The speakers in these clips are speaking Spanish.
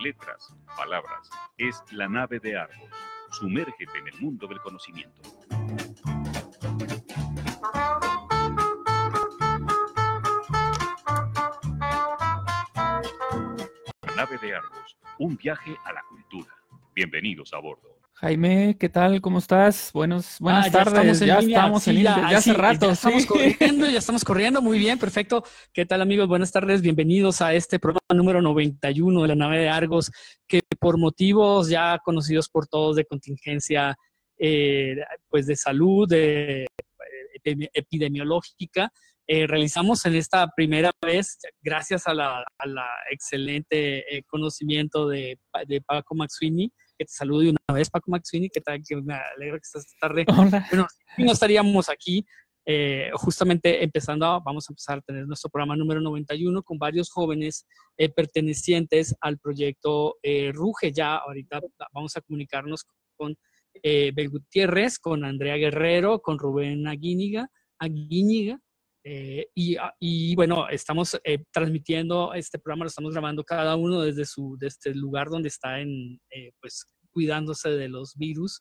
letras, palabras. Es la nave de Argos. Sumérgete en el mundo del conocimiento. La nave de Argos. Un viaje a la cultura. Bienvenidos a bordo. Jaime, ¿qué tal? ¿Cómo estás? Buenos, buenas Ah, ya tardes. estamos en ya línea. estamos en Sí, línea. ya, hace sí, rato. Ya estamos sí. corriendo, ya estamos corriendo. Muy bien, perfecto. ¿Qué tal, amigos? Buenas tardes. Bienvenidos a este programa número 91 de la nave de Argos, que por motivos ya conocidos por todos de contingencia, eh, pues de salud, de epidemi- epidemiológica, eh, realizamos en esta primera vez, gracias a la, a la excelente eh, conocimiento de, de Paco Maxwini, que te saludo de una vez, Paco Maxwini, que, tal, que me alegra que estás tarde Hola. bueno, no estaríamos aquí eh, justamente empezando, vamos a empezar a tener nuestro programa número 91 con varios jóvenes eh, pertenecientes al proyecto eh, Ruge. Ya ahorita vamos a comunicarnos con Bel Gutiérrez, con Andrea Guerrero, con Rubén Aguíñiga, Aguíñiga eh, y, ah, y, bueno, estamos eh, transmitiendo este programa, lo estamos grabando cada uno desde su el lugar donde está en, eh, pues, cuidándose de los virus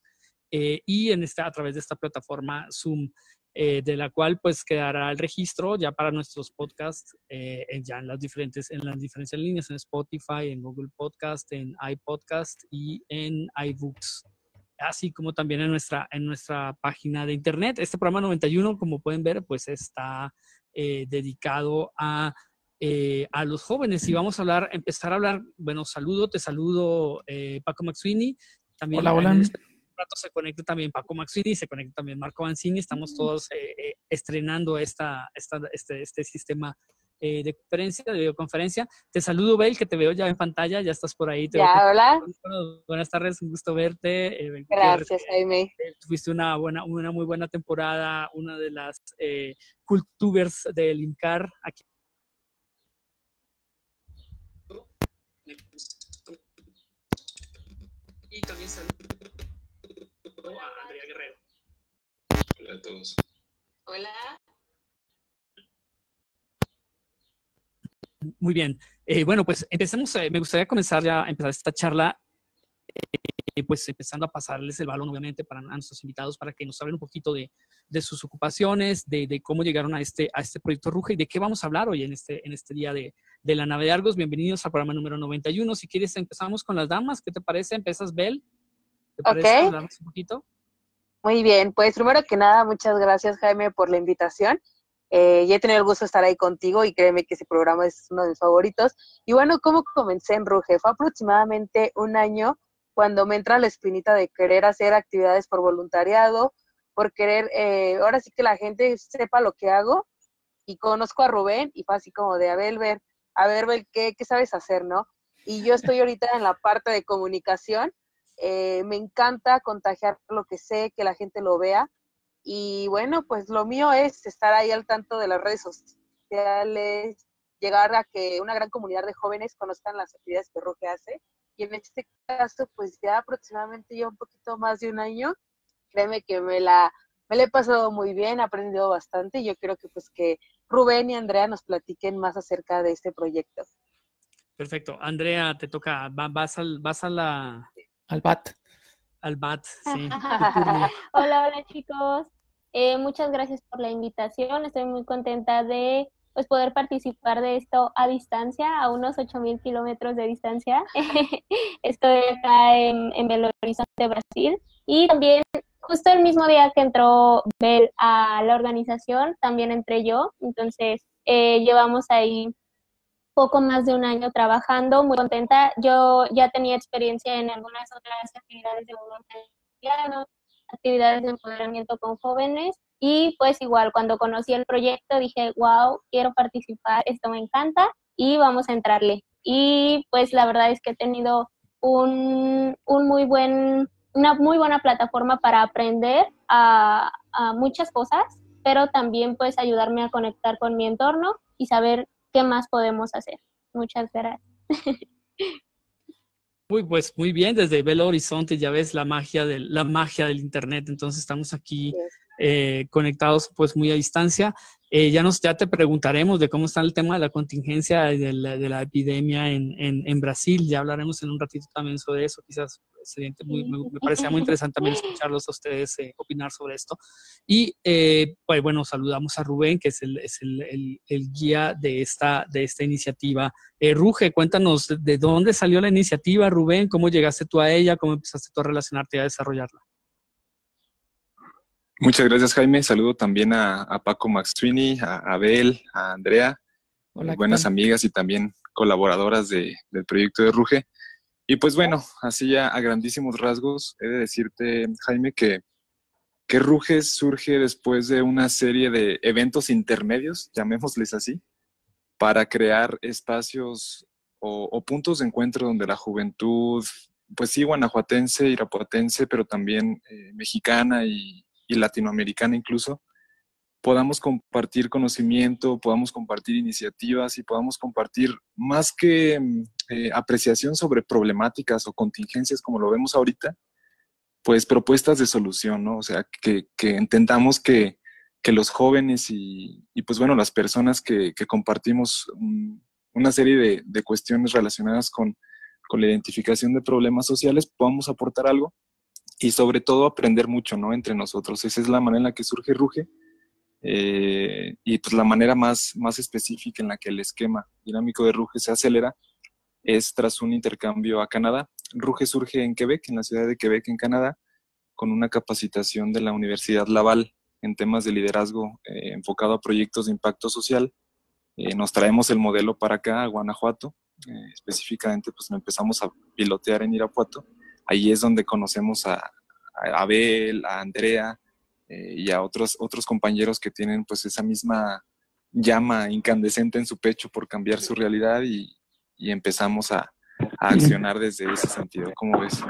y en esta, a través de esta plataforma Zoom, de la cual pues quedará el registro ya para nuestros podcasts, ya en las, diferentes, en las diferentes líneas, en Spotify, en Google Podcast, en iPodcast y en iBooks así como también en nuestra, en nuestra página de internet. Este programa 91, como pueden ver, pues está eh, dedicado a, eh, a los jóvenes y vamos a hablar, empezar a hablar, bueno, saludo, te saludo eh, Paco Maxwini, también Hola, hola. en este rato se conecta también Paco Maxwini, se conecta también Marco Banzini, estamos todos eh, eh, estrenando esta, esta, este, este sistema eh, de conferencia, de videoconferencia. Te saludo, Bel, que te veo ya en pantalla, ya estás por ahí. Te veo Ya, hola. buenas tardes, un gusto verte. eh, Gracias, eh, Jaime. eh, tuviste una buena, una muy buena temporada, una de las eh, cultubers del INCAR aquí. Y también saludo a Andrea Guerrero. Hola a todos. Hola. Muy bien. Eh, bueno, pues empecemos. eh, me gustaría comenzar ya, empezar esta charla, eh, pues empezando a pasarles el balón, obviamente, para a nuestros invitados, para que nos hablen un poquito de, de sus ocupaciones, de, de cómo llegaron a este, a este proyecto Ruge y de qué vamos a hablar hoy en este, en este día de, de la nave de Argos. Bienvenidos al programa número 91. Si quieres, empezamos con las damas. ¿Qué te parece? ¿Empiezas, Bel? ¿Te parece? Ok. Hablamos un poquito. Muy bien, pues primero que nada, muchas gracias, Jaime, por la invitación. Eh, ya he tenido el gusto de estar ahí contigo y créeme que ese programa es uno de mis favoritos. Y bueno, ¿cómo comencé en Ruge? Fue aproximadamente un año cuando me entra la espinita de querer hacer actividades por voluntariado, por querer, eh, ahora sí que la gente sepa lo que hago. Y conozco a Rubén y fue así como de, a ver, ver, a ver, ¿qué, qué sabes hacer, no? Y yo estoy ahorita en la parte de comunicación. Eh, me encanta contagiar lo que sé, que la gente lo vea. Y bueno, pues lo mío es estar ahí al tanto de las redes sociales, llegar a que una gran comunidad de jóvenes conozcan las actividades que Ruge hace. Y en este caso, pues ya aproximadamente ya un poquito más de un año, créeme que me la, me la he pasado muy bien, he aprendido bastante y yo creo que pues que Rubén y Andrea nos platiquen más acerca de este proyecto. Perfecto. Andrea, te toca. Va- vas, al, vas a la, Al bat. al BAT. Sí. Hola, hola chicos. Eh, muchas gracias por la invitación. Estoy muy contenta de pues, poder participar de esto a distancia, a unos 8.000 kilómetros de distancia. Estoy acá en, en Belo Horizonte, Brasil. Y también, justo el mismo día que entró Bel a la organización, también entré yo. Entonces, eh, llevamos ahí poco más de un año trabajando, muy contenta. Yo ya tenía experiencia en algunas otras actividades de voluntariado, actividades de empoderamiento con jóvenes y pues igual cuando conocí el proyecto dije, wow, quiero participar, esto me encanta y vamos a entrarle. Y pues la verdad es que he tenido un, un muy buen, una muy buena plataforma para aprender a, a muchas cosas, pero también pues ayudarme a conectar con mi entorno y saber qué más podemos hacer. Muchas gracias. Muy, pues muy bien, desde Belo Horizonte ya ves la magia del, la magia del internet. Entonces estamos aquí eh, conectados pues muy a distancia. Eh, ya, nos, ya te preguntaremos de cómo está el tema de la contingencia de la, de la epidemia en, en, en, Brasil. Ya hablaremos en un ratito también sobre eso. Quizás muy, me, me, parecía muy interesante también escucharlos a ustedes eh, opinar sobre esto. Y eh, pues bueno, saludamos a Rubén, que es el, es el, el, el guía de esta, de esta iniciativa. Eh, Ruge, cuéntanos de dónde salió la iniciativa, Rubén, cómo llegaste tú a ella, cómo empezaste tú a relacionarte y a desarrollarla. Muchas gracias, Jaime. Saludo también a, a Paco Maxwini, a Abel, a Andrea, Hola, buenas amigas y también colaboradoras de, del proyecto de Ruge. Y pues bueno, así ya a grandísimos rasgos, he de decirte, Jaime, que, que Ruge surge después de una serie de eventos intermedios, llamémosles así, para crear espacios o, o puntos de encuentro donde la juventud, pues sí, guanajuatense, irapuatense, pero también eh, mexicana y, y latinoamericana incluso, podamos compartir conocimiento, podamos compartir iniciativas y podamos compartir más que eh, apreciación sobre problemáticas o contingencias como lo vemos ahorita, pues propuestas de solución, ¿no? O sea, que, entendamos que, que, los jóvenes y, y, pues bueno, las personas que, compartimos un, una serie de, de cuestiones relacionadas con, con la identificación de problemas sociales, podamos aportar algo y sobre todo aprender mucho, ¿no? Entre nosotros. Esa es la manera en la que surge Ruge eh, y pues la manera más, más específica en la que el esquema dinámico de Ruge se acelera es tras un intercambio a Canadá. Ruge surge en Quebec, en la ciudad de Quebec, en Canadá, con una capacitación de la Universidad Laval en temas de liderazgo eh, enfocado a proyectos de impacto social. Eh, nos traemos el modelo para acá, a Guanajuato. Eh, específicamente, pues empezamos a pilotear en Irapuato ahí es donde conocemos a, Abel, a Andrea eh, y a otros, otros compañeros que tienen pues esa misma llama incandescente en su pecho por cambiar su realidad y, y empezamos a, a, accionar desde ese sentido. ¿Cómo ves?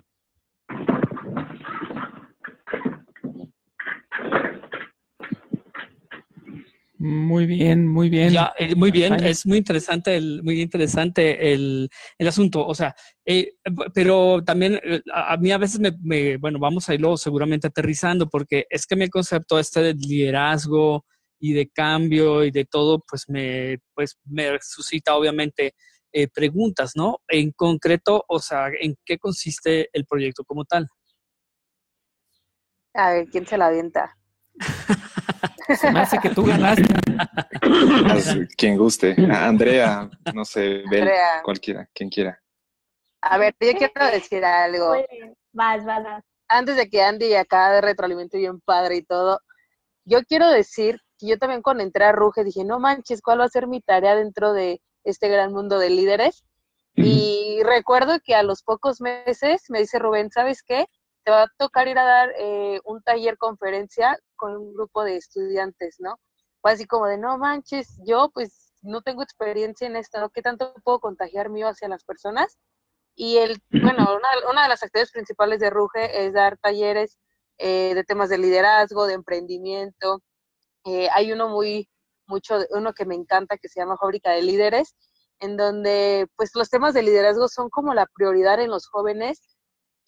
Muy bien, muy bien. Ya, eh, muy bien, es muy interesante el, muy interesante el, el asunto. O sea, eh, pero también eh, a, a, mí a veces me, me, bueno, vamos a irlo seguramente aterrizando, porque es que mi concepto este de liderazgo y de cambio y de todo, pues me, pues me suscita obviamente eh, preguntas, ¿no? En concreto, o sea, ¿en qué consiste el proyecto como tal? A ver, ¿quién se la avienta? Se me hace que tú ganaste. Quien guste. Andrea, no sé, Bel, cualquiera, quien quiera. A ver, yo quiero decir algo. Vas, vas, vas. Antes de que Andy acá de retroalimento bien padre y todo, yo quiero decir que yo también cuando entré a Ruge dije, no manches, ¿cuál va a ser mi tarea dentro de este gran mundo de líderes? Y recuerdo que a los pocos meses me dice Rubén, ¿sabes qué? Te va a tocar ir a dar eh, un taller conferencia con un grupo de estudiantes, ¿no? Así como de, no manches, yo pues no tengo experiencia en esto, ¿no? ¿Qué tanto puedo contagiar mío hacia las personas? Y el, bueno, una, una de las actividades principales de Ruge es dar talleres eh, de temas de liderazgo, de emprendimiento. Eh, hay uno muy, mucho, uno que me encanta que se llama Fábrica de Líderes, en donde pues los temas de liderazgo son como la prioridad en los jóvenes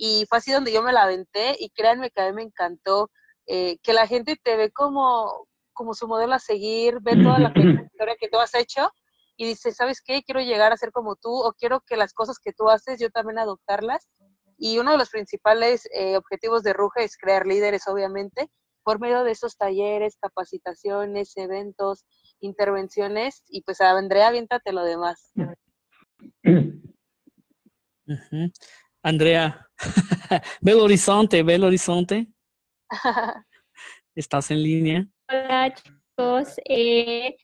y fue así donde yo me la aventé y créanme que a mí me encantó eh, que la gente te ve como, como su modelo a seguir, ve toda la historia que tú has hecho y dice, ¿sabes qué? Quiero llegar a ser como tú o quiero que las cosas que tú haces yo también adoptarlas. Y uno de los principales eh, objetivos de Ruge es crear líderes, obviamente, por medio de esos talleres, capacitaciones, eventos, intervenciones. Y pues Andrea, aviéntate lo demás. Uh -huh. Andrea, ve el horizonte, ve el horizonte. ¿Estás en línea? Hola chicos, eh,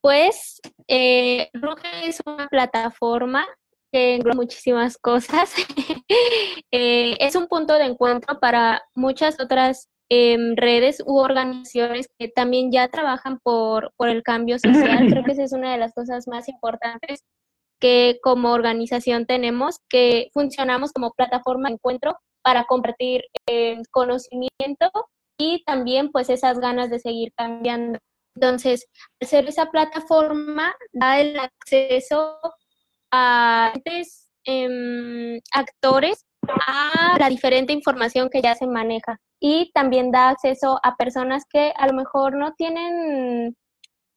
pues eh, Ruge es una plataforma que engloba muchísimas cosas. eh, es un punto de encuentro para muchas otras eh, redes u organizaciones que también ya trabajan por, por el cambio social. Creo que esa es una de las cosas más importantes que como organización tenemos, que funcionamos como plataforma de encuentro para compartir eh, conocimiento y también pues esas ganas de seguir cambiando. Entonces, al ser esa plataforma, da el acceso a eh, actores a la diferente información que ya se maneja y también da acceso a personas que a lo mejor no tienen,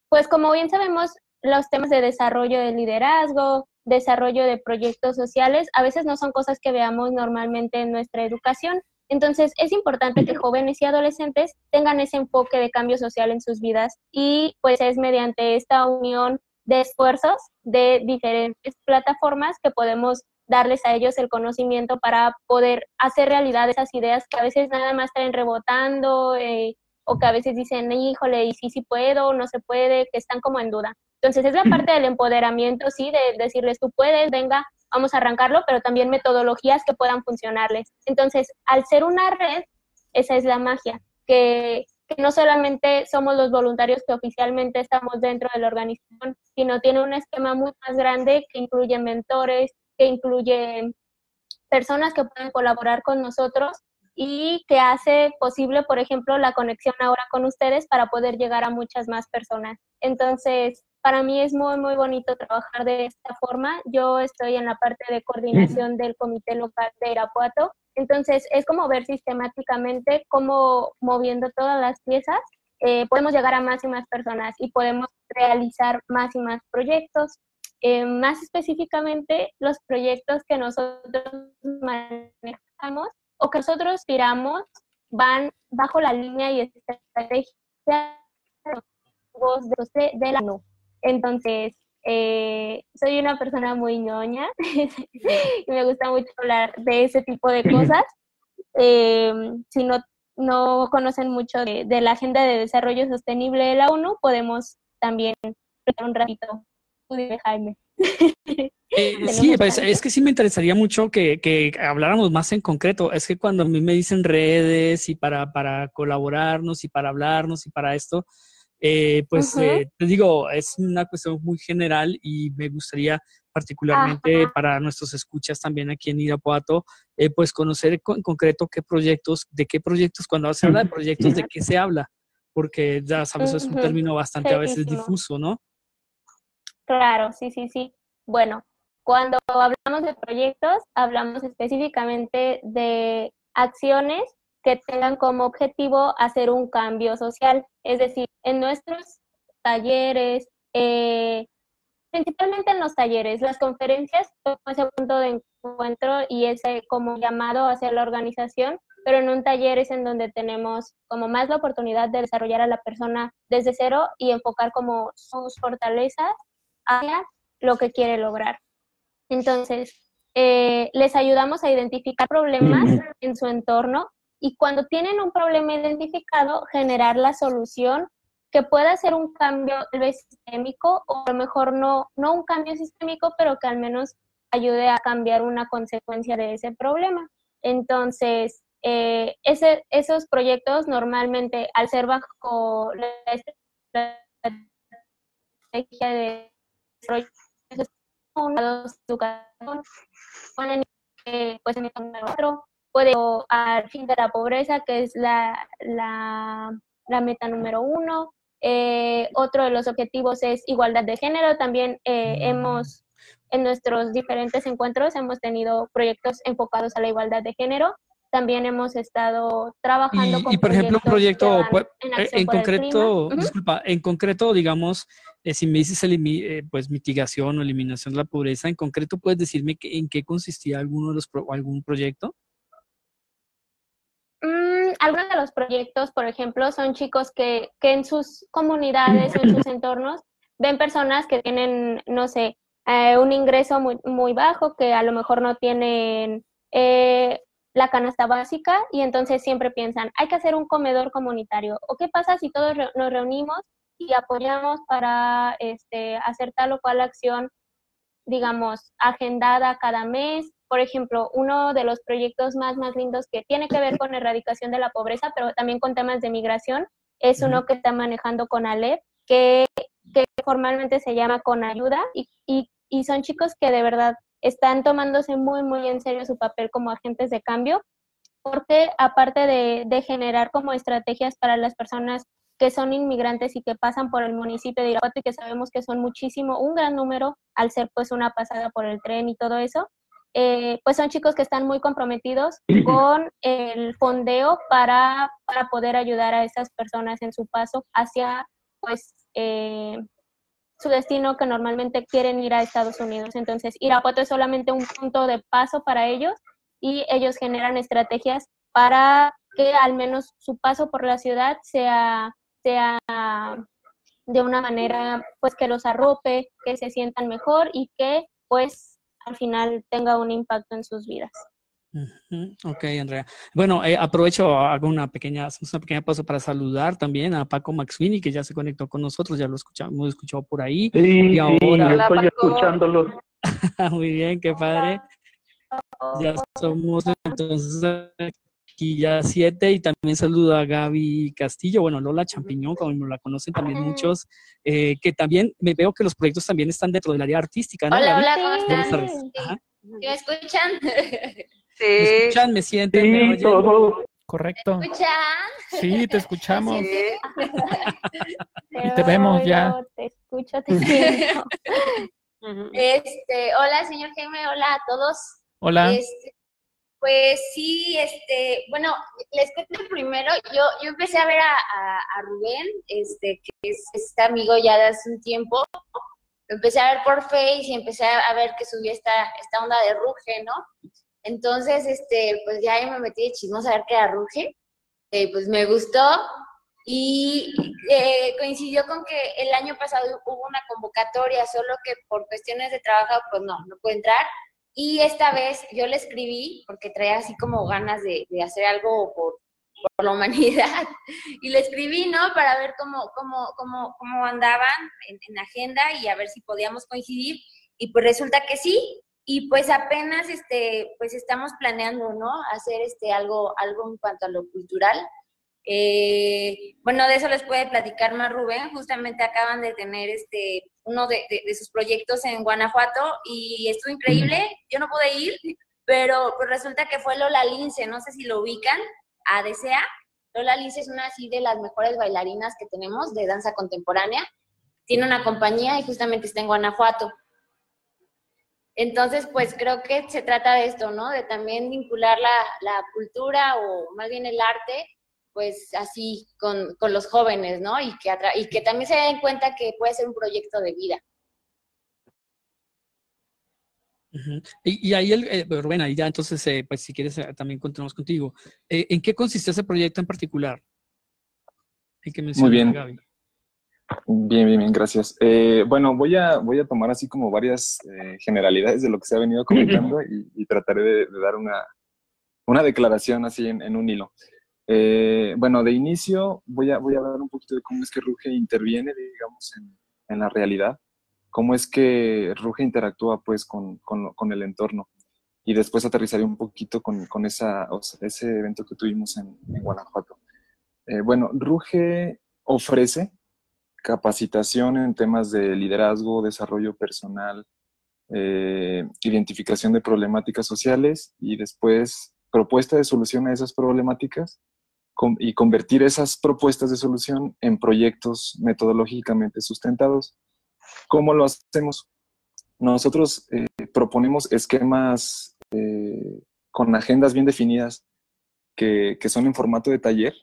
pues como bien sabemos, los temas de desarrollo de liderazgo, desarrollo de proyectos sociales, a veces no son cosas que veamos normalmente en nuestra educación. Entonces, es importante que jóvenes y adolescentes tengan ese enfoque de cambio social en sus vidas y pues es mediante esta unión de esfuerzos de diferentes plataformas que podemos darles a ellos el conocimiento para poder hacer realidad esas ideas que a veces nada más están rebotando eh, o que a veces dicen, híjole, y sí, sí puedo, no se puede, que están como en duda. Entonces es la parte del empoderamiento, sí, de decirles, tú puedes, venga, vamos a arrancarlo, pero también metodologías que puedan funcionarles. Entonces, al ser una red, esa es la magia, que, que no solamente somos los voluntarios que oficialmente estamos dentro de la organización, sino tiene un esquema muy más grande que incluye mentores, que incluye personas que pueden colaborar con nosotros y que hace posible, por ejemplo, la conexión ahora con ustedes para poder llegar a muchas más personas. Entonces, para mí es muy, muy bonito trabajar de esta forma. Yo estoy en la parte de coordinación del Comité Local de Irapuato. Entonces, es como ver sistemáticamente cómo moviendo todas las piezas eh, podemos llegar a más y más personas y podemos realizar más y más proyectos. Eh, más específicamente, los proyectos que nosotros manejamos o que nosotros tiramos van bajo la línea y estrategia de, de la ONU. Entonces, eh, soy una persona muy ñoña y me gusta mucho hablar de ese tipo de cosas. Eh, si no, no conocen mucho de, de, la Agenda de Desarrollo Sostenible de la ONU, podemos también un ratito Jaime. Eh, sí, pues, es que sí me interesaría mucho que, que, habláramos más en concreto. Es que cuando a mí me dicen redes y para, para colaborarnos y para hablarnos y para esto, eh, pues eh, te digo, es una cuestión muy general y me gustaría particularmente para nuestros escuchas también aquí en Irapuato, pues conocer en concreto qué proyectos, de qué proyectos, cuando se habla de proyectos, de qué se habla, porque ya sabes, es un término bastante a veces difuso, ¿no? Claro, sí, sí, sí. Bueno, cuando hablamos de proyectos, hablamos específicamente de acciones que tengan como objetivo hacer un cambio social. Es decir, en nuestros talleres, eh, principalmente en los talleres, las conferencias son ese punto de encuentro y ese como llamado hacia la organización, pero en un taller es en donde tenemos como más la oportunidad de desarrollar a la persona desde cero y enfocar como sus fortalezas hacia lo que quiere lograr. Entonces, eh, les ayudamos a identificar problemas en su entorno y cuando tienen un problema identificado, generar la solución que pueda ser un cambio tal vez sistémico o a lo mejor no, no un cambio sistémico, pero que al menos ayude a cambiar una consecuencia de ese problema. Entonces, eh, ese, esos proyectos normalmente, al ser bajo la estrategia de pues en otro puede al fin de la pobreza que es la, la, la meta número uno. Eh, otro de los objetivos es igualdad de género. También eh, hemos en nuestros diferentes encuentros hemos tenido proyectos enfocados a la igualdad de género. También hemos estado trabajando y, por ejemplo un proyecto pues, en, en concreto disculpa en concreto digamos eh, si me dices eh, pues mitigación o eliminación de la pobreza, en concreto, ¿puedes decirme en qué consistía alguno de los algún proyecto? Mm, algunos de los proyectos, por ejemplo, son chicos que, que en sus comunidades o en sus entornos ven personas que tienen, no sé, eh, un ingreso muy, muy bajo, que a lo mejor no tienen la canasta básica y entonces siempre piensan, hay que hacer un comedor comunitario. ¿O qué pasa si todos nos reunimos y apoyamos para este, hacer tal o cual acción, digamos, agendada cada mes. Por ejemplo, uno de los proyectos más, más lindos que tiene que ver con erradicación de la pobreza, pero también con temas de migración, es uno que está manejando con Alep, que, que formalmente se llama Con Ayuda, y, y, y son chicos que de verdad están tomándose muy, muy en serio su papel como agentes de cambio, porque aparte de, de generar como estrategias para las personas que son inmigrantes y que pasan por el municipio de Irapuato y que sabemos que son muchísimo, un gran número al ser pues una pasada por el tren y todo eso. Eh, pues son chicos que están muy comprometidos con el fondeo para, para poder ayudar a esas personas en su paso hacia pues eh, su destino que normalmente quieren ir a Estados Unidos. Entonces, Irapuato es solamente un punto de paso para ellos y ellos generan estrategias para que al menos su paso por la ciudad sea, sea de una manera pues que los arrope, que se sientan mejor y que pues al final tenga un impacto en sus vidas. Ok, Andrea. Bueno, eh, aprovecho, hago una pequeña, una pequeña pausa para saludar también a Paco Maxwini, que ya se conectó con nosotros, ya lo escuchamos, hemos escuchado por ahí. Sí, y ahora... estoy escuchándolo. Muy bien, qué padre. Ya somos entonces aquí ya siete y también saludo a Gaby Castillo, bueno, Lola Champiñón, como la conocen también muchos, eh, que también me veo que los proyectos también están dentro del área artística, ¿no? Hola, hola, ¿cómo están? ¿Me escuchan? Sí. ¿Me escuchan? ¿Me sienten? Sí, ¿Me todo. Correcto. ¿Me escuchan? Sí, te escuchamos. Sí. Y te vemos ya. Te escucho, te siento. Este, hola, señor Jaime, hola a todos. Hola. Este, pues sí, este, bueno, les cuento primero, yo, yo empecé a ver a, Rubén, este, que es este amigo ya de hace un tiempo, lo empecé a ver por Face y empecé a ver que subía esta, esta onda de Ruge, ¿no? Entonces, este, pues ya yo me metí de chismosa a ver qué era Ruge, eh, pues me gustó y eh, coincidió con que el año pasado hubo una convocatoria, solo que por cuestiones de trabajo, pues no, no pude entrar. Y esta vez yo le escribí, porque traía así como ganas de, de hacer algo por, por, la humanidad, y le escribí, ¿no? Para ver cómo, cómo, cómo, cómo andaban en, en agenda y a ver si podíamos coincidir. Y pues resulta que sí, y pues apenas este pues estamos planeando no hacer este algo algo en cuanto a lo cultural. Eh, bueno de eso les puede platicar más Rubén. Justamente acaban de tener este uno de, de, de, sus proyectos en Guanajuato y estuvo increíble. Yo no pude ir pero pues resulta que fue Lola Lince no sé si lo ubican a Desea Lola Lince es una así de las mejores bailarinas que tenemos de danza contemporánea. Tiene una compañía y justamente está en Guanajuato. Entonces, pues creo que se trata de esto, ¿no? De también vincular la, la cultura o más bien el arte, pues así con, con los jóvenes, ¿no? Y que, y que también se den cuenta que puede ser un proyecto de vida. Uh -huh. y, y, ahí, el, eh, Rubén, ahí ya entonces, eh, pues si quieres, eh, también continuamos contigo. Eh, ¿En qué consiste ese proyecto en particular? El que Muy bien. Gaby. Bien, bien, bien, gracias. Eh, bueno, voy a, voy a tomar así como varias eh, generalidades de lo que se ha venido comentando y, y trataré de, de, dar una, una declaración así en, en un hilo. Eh, bueno, de inicio voy a, voy a hablar un poquito de cómo es que Ruge interviene, digamos, en, en la realidad, cómo es que Ruge interactúa pues con, con, con el entorno y después aterrizaré un poquito con, con esa, o sea, ese evento que tuvimos en, en Guanajuato. Eh, bueno, Ruge ofrece capacitación en temas de liderazgo, desarrollo personal, eh, identificación de problemáticas sociales y después propuesta de solución a esas problemáticas y convertir esas propuestas de solución en proyectos metodológicamente sustentados. ¿Cómo lo hacemos? Nosotros eh, proponemos esquemas eh, con agendas bien definidas que, que son en formato de taller.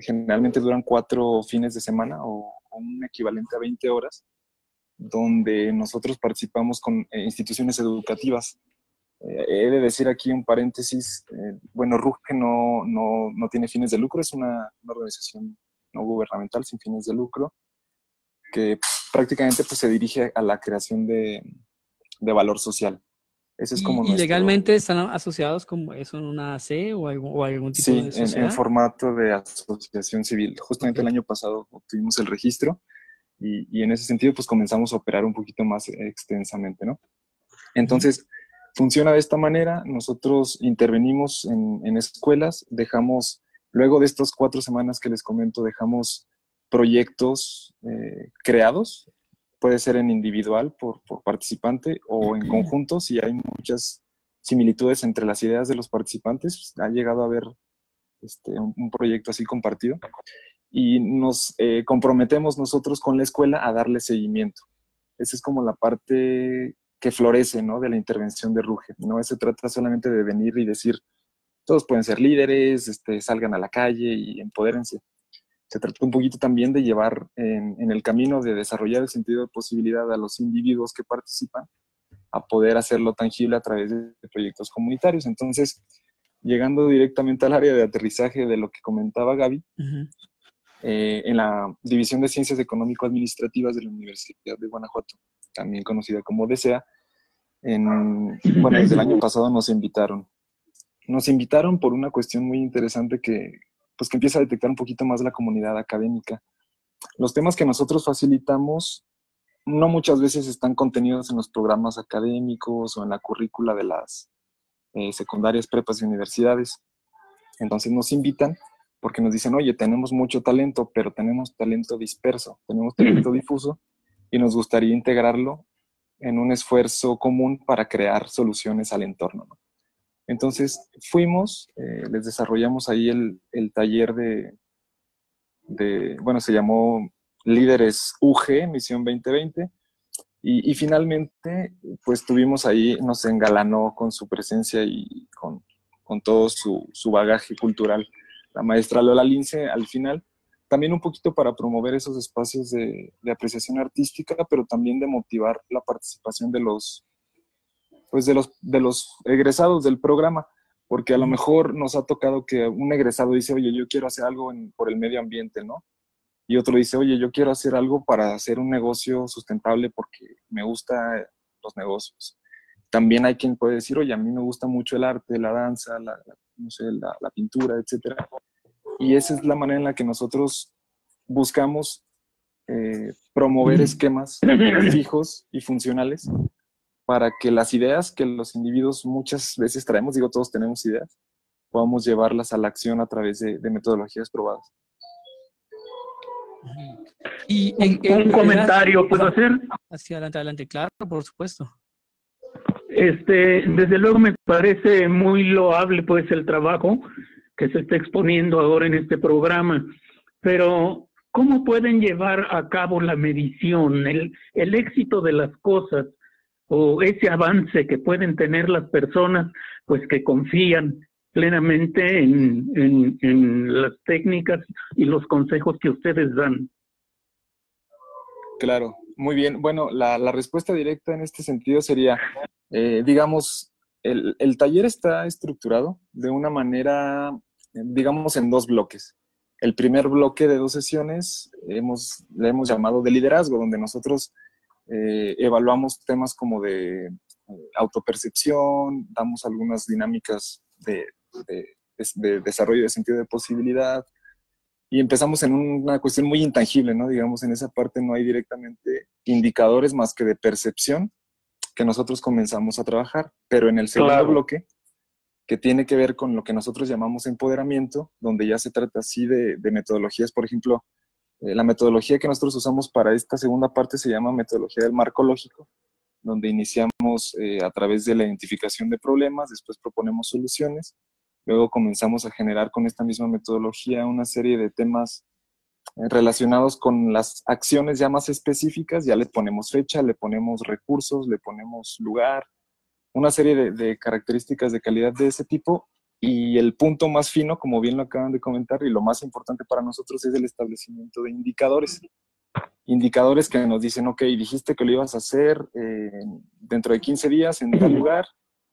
Generalmente duran cuatro fines de semana o un equivalente a 20 horas, donde nosotros participamos con eh, instituciones educativas. Eh, he de decir aquí un paréntesis, eh, bueno, RUGE no, no, no, tiene fines de lucro, es una, una, organización no gubernamental sin fines de lucro, que prácticamente pues, se dirige a la creación de, de valor social. Ese es como ¿Y, nuestro... legalmente están asociados como eso en una AC o, algún, o algún tipo sí, de sociedad? Sí, en, en, formato de asociación civil. Justamente okay. el año pasado obtuvimos el registro y, y, en ese sentido pues comenzamos a operar un poquito más extensamente, ¿no? Entonces, funciona de esta manera. Nosotros intervenimos en, en escuelas, dejamos, luego de estas cuatro semanas que les comento, dejamos proyectos eh, creados puede ser en individual por, por participante o en conjunto, si hay muchas similitudes entre las ideas de los participantes, ha llegado a haber este, un, un, proyecto así compartido y nos eh, comprometemos nosotros con la escuela a darle seguimiento. Esa es como la parte que florece, ¿no? De la intervención de Ruge. No se trata solamente de venir y decir, todos pueden ser líderes, este, salgan a la calle y empodérense. Se trata un poquito también de llevar en, en el camino de desarrollar el sentido de posibilidad a los individuos que participan a poder hacerlo tangible a través de proyectos comunitarios. Entonces, llegando directamente al área de aterrizaje de lo que comentaba Gaby, eh, en la División de Ciencias Económico-Administrativas de la Universidad de Guanajuato, también conocida como DESEA, en, bueno, desde el año pasado nos invitaron. Nos invitaron por una cuestión muy interesante que, pues, que empieza a detectar un poquito más la comunidad académica. Los temas que nosotros facilitamos no muchas veces están contenidos en los programas académicos o en la currícula de las eh, secundarias, prepas y universidades. Entonces nos invitan porque nos dicen, oye, tenemos mucho talento, pero tenemos talento disperso, tenemos talento difuso y nos gustaría integrarlo en un esfuerzo común para crear soluciones al entorno. Entonces fuimos, eh, les desarrollamos ahí el, taller de, de, bueno, se llamó líderes UG, Misión 2020. Y, finalmente, pues tuvimos ahí, nos engalanó con su presencia y con, todo su, bagaje cultural. La maestra Lola Lince al final, también un poquito para promover esos espacios de, apreciación artística, pero también de motivar la participación de los, pues de los, de los egresados del programa, porque a lo mejor nos ha tocado que un egresado dice, oye, yo quiero hacer algo por el medio ambiente, ¿no? y otro dice, oye, yo quiero hacer algo para hacer un negocio sustentable porque me gustan los negocios. También hay quien puede decir, oye, a mí me gusta mucho el arte, la danza, la, no sé, la, pintura, etc. Y esa es la manera en la que nosotros buscamos eh, promover esquemas fijos y funcionales para que las ideas que los individuos muchas veces traemos, digo, todos tenemos ideas, podamos llevarlas a la acción a través de metodologías probadas. Y un, comentario puedo hacer. Hacia adelante, adelante, claro, por supuesto. Este, desde luego me parece muy loable pues el trabajo que se está exponiendo ahora en este programa, pero ¿cómo pueden llevar a cabo la medición, el, el éxito de las cosas o ese avance que pueden tener las personas pues que confían plenamente en, en, las técnicas y los consejos que ustedes dan. Claro, muy bien. Bueno, la, la respuesta directa en este sentido sería, eh, digamos, el, taller está estructurado de una manera, digamos, en dos bloques. El primer bloque de dos sesiones hemos, le hemos llamado de liderazgo, donde nosotros eh, evaluamos temas como de eh, autopercepción, damos algunas dinámicas de, de, desarrollo de sentido de posibilidad. Y empezamos en una cuestión muy intangible, ¿no? Digamos, en esa parte no hay directamente indicadores más que de percepción que nosotros comenzamos a trabajar. Pero en el segundo bloque, que tiene que ver con lo que nosotros llamamos empoderamiento, donde ya se trata así de, metodologías, por ejemplo, eh, la metodología que nosotros usamos para esta segunda parte se llama metodología del marco lógico, donde iniciamos eh, a través de la identificación de problemas, después proponemos soluciones Luego comenzamos a generar con esta misma metodología una serie de temas relacionados con las acciones ya más específicas, ya le ponemos fecha, le ponemos recursos, le ponemos lugar, una serie de, características de calidad de ese tipo. Y el punto más fino, como bien lo acaban de comentar, y lo más importante para nosotros es el establecimiento de indicadores. Indicadores que nos dicen, ok, dijiste que lo ibas a hacer eh, dentro de 15 días en tal lugar,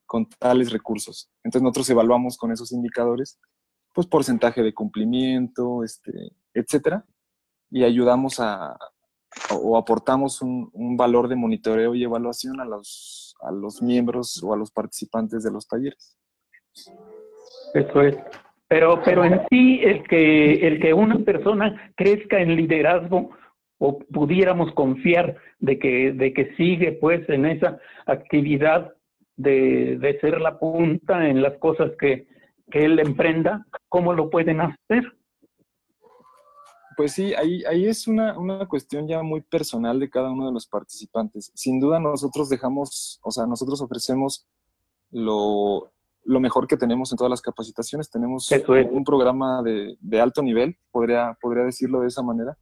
con tales recursos. Entonces nosotros evaluamos con esos indicadores, pues porcentaje de cumplimiento, este, etcétera, y ayudamos a, o aportamos un, valor de monitoreo y evaluación a los, a los miembros o a los participantes de los talleres. Eso es. Pero, pero en sí, el que, el que una persona crezca en liderazgo o pudiéramos confiar de que, de que sigue pues en esa actividad de, ser la punta en las cosas que, él emprenda, ¿cómo lo pueden hacer? Pues sí, ahí, ahí es una, cuestión ya muy personal de cada uno de los participantes. Sin duda nosotros dejamos, o sea, nosotros ofrecemos lo, mejor que tenemos en todas las capacitaciones. Tenemos un programa de, alto nivel, podría, podría decirlo de esa manera,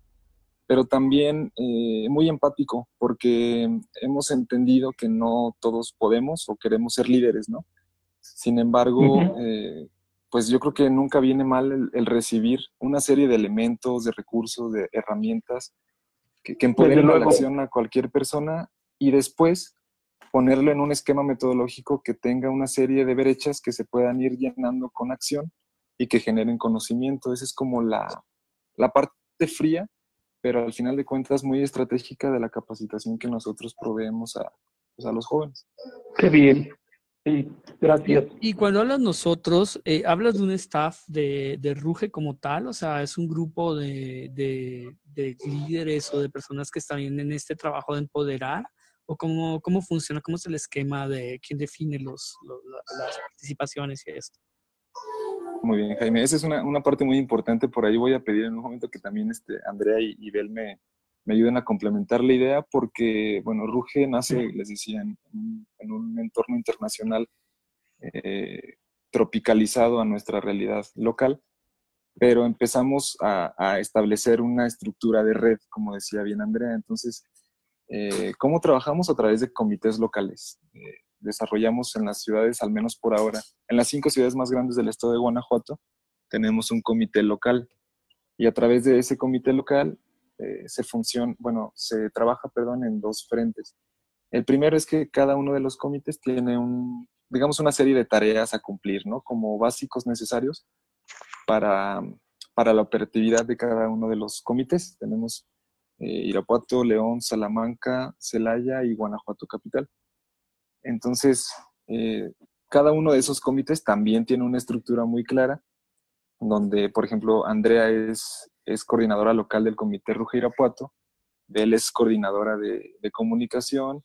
pero también eh, muy empático, porque hemos entendido que no todos podemos o queremos ser líderes, ¿no? Sin embargo, eh, pues yo creo que nunca viene mal el, recibir una serie de elementos, de recursos, de herramientas que, que empoderen la acción a cualquier persona y después ponerlo en un esquema metodológico que tenga una serie de brechas que se puedan ir llenando con acción y que generen conocimiento. Esa es como la, la parte fría, pero al final de cuentas muy estratégica de la capacitación que nosotros proveemos a, pues, a los jóvenes. Qué bien. Sí, gracias. Y, cuando hablas nosotros, eh, ¿hablas de un staff de, de, Ruge como tal? O sea, ¿es un grupo de, de, de, líderes o de personas que están en este trabajo de empoderar? ¿O cómo, cómo funciona? ¿Cómo es el esquema de quién define los, las participaciones y esto? Muy bien, Jaime. Esa es una, una, parte muy importante. Por ahí voy a pedir en un momento que también este, Andrea y, y Bel me, me ayuden a complementar la idea porque, bueno, Ruge nace, les decía, en, un entorno internacional eh, tropicalizado a nuestra realidad local, pero empezamos a, establecer una estructura de red, como decía bien Andrea. Entonces, eh, ¿cómo trabajamos? A través de comités locales. Eh, desarrollamos en las ciudades, al menos por ahora, en las cinco ciudades más grandes del estado de Guanajuato, tenemos un comité local. Y a través de ese comité local eh, se funciona, bueno, se trabaja, perdón, en dos frentes. El primero es que cada uno de los comités tiene un, digamos, una serie de tareas a cumplir, ¿no? Como básicos necesarios para, para la operatividad de cada uno de los comités. Tenemos eh, Irapuato, León, Salamanca, Celaya y Guanajuato Capital. Entonces, eh, cada uno de esos comités también tiene una estructura muy clara, donde, por ejemplo, Andrea es es coordinadora local del Comité Ruge Irapuato, Bel es coordinadora de, comunicación,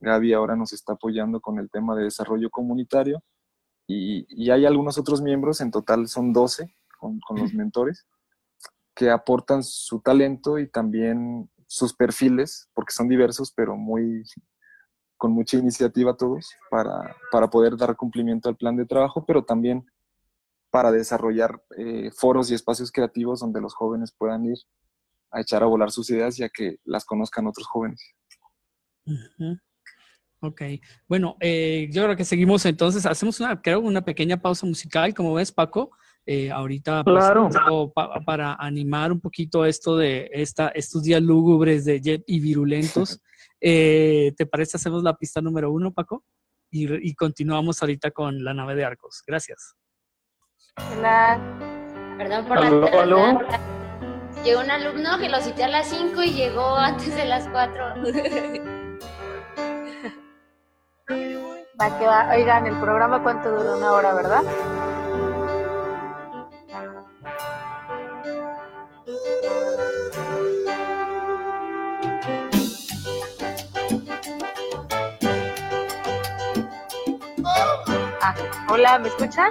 Gaby ahora nos está apoyando con el tema de desarrollo comunitario y, hay algunos otros miembros, en total son 12 con, los mentores, que aportan su talento y también sus perfiles, porque son diversos, pero muy con mucha iniciativa todos, para, para poder dar cumplimiento al plan de trabajo, pero también para desarrollar eh, foros y espacios creativos donde los jóvenes puedan ir a echar a volar sus ideas ya que las conozcan otros jóvenes. Ok, bueno, eh, yo creo que seguimos entonces, hacemos una, creo, una pequeña pausa musical, como ves Paco, eh, ahorita pues, claro. para animar un poquito esto de esta, estos días lúgubres de Jet y virulentos. ¿Te parece hacemos la pista número uno, Paco? Y, y continuamos ahorita con la nave de arcos. Gracias. Hola. Perdón por ¿Aló, la aló? Llegó un alumno que lo cité a las 5 y llegó antes de las 4. Va que va. Oigan, el programa cuánto dura una hora, ¿verdad? Ah, hola, ¿me escuchan?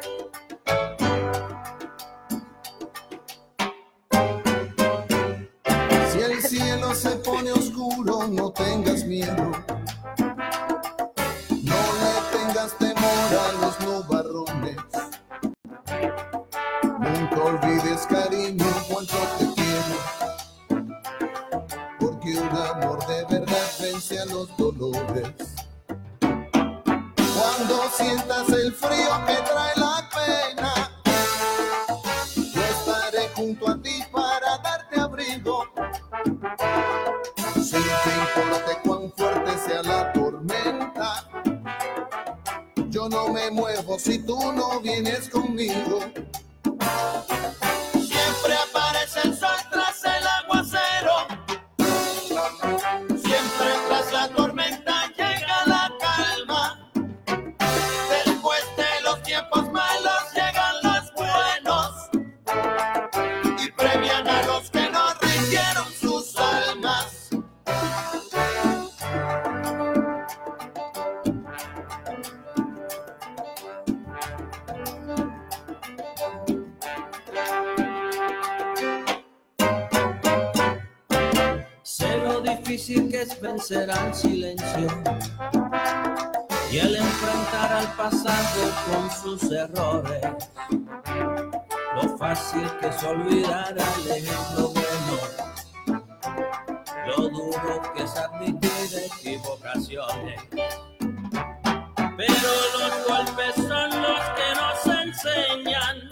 golpes son los que nos enseñan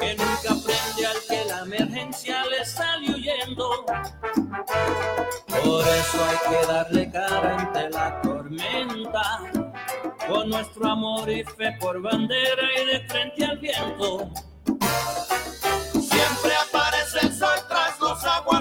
que nunca aprende al que la emergencia le sale huyendo. Por eso hay que darle cara ante la tormenta, con nuestro amor y fe por bandera y de frente al viento. Siempre aparece el los aguas.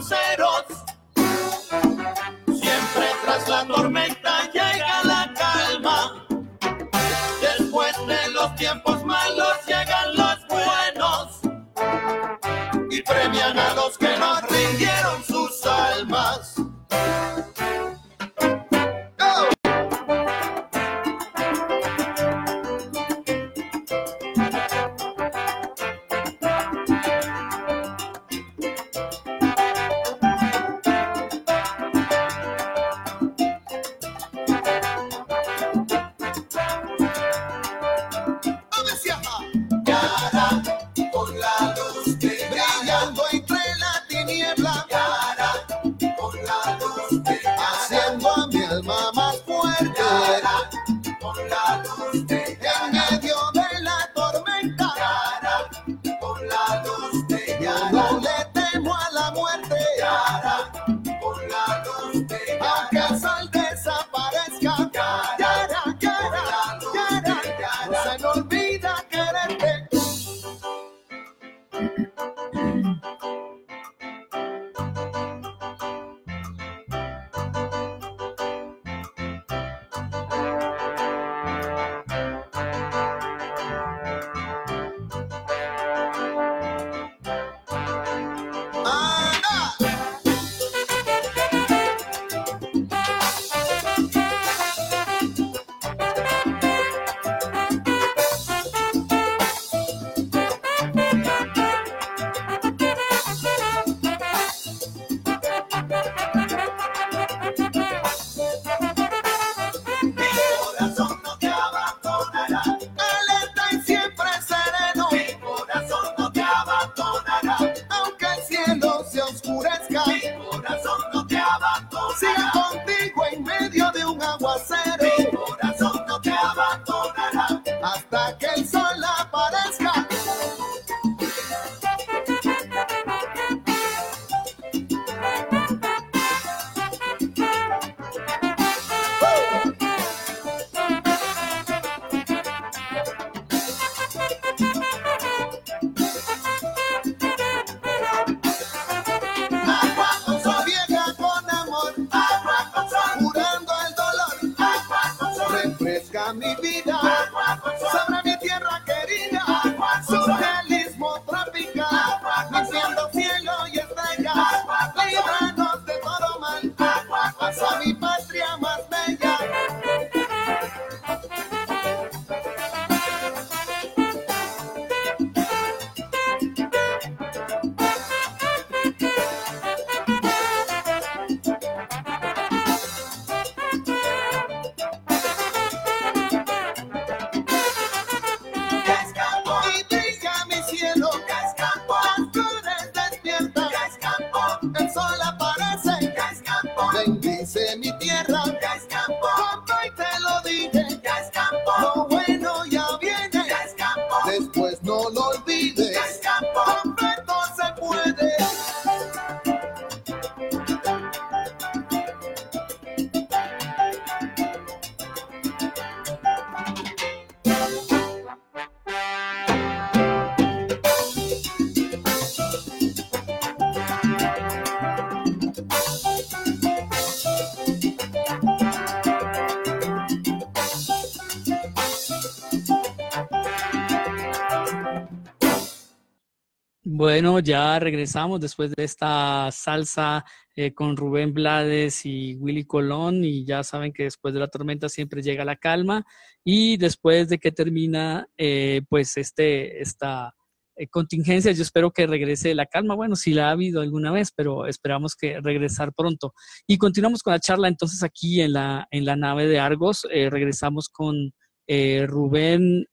Bueno, ya regresamos después de esta salsa eh, con Rubén Blades y Willy Colón y ya saben que después de la tormenta siempre llega la calma y después de que termina eh, pues este, esta eh, contingencia yo espero que regrese la calma, bueno, si la ha habido alguna vez, pero esperamos que regresar pronto. Y continuamos con la charla entonces aquí en la, en la nave de Argos, eh, regresamos con eh, Rubén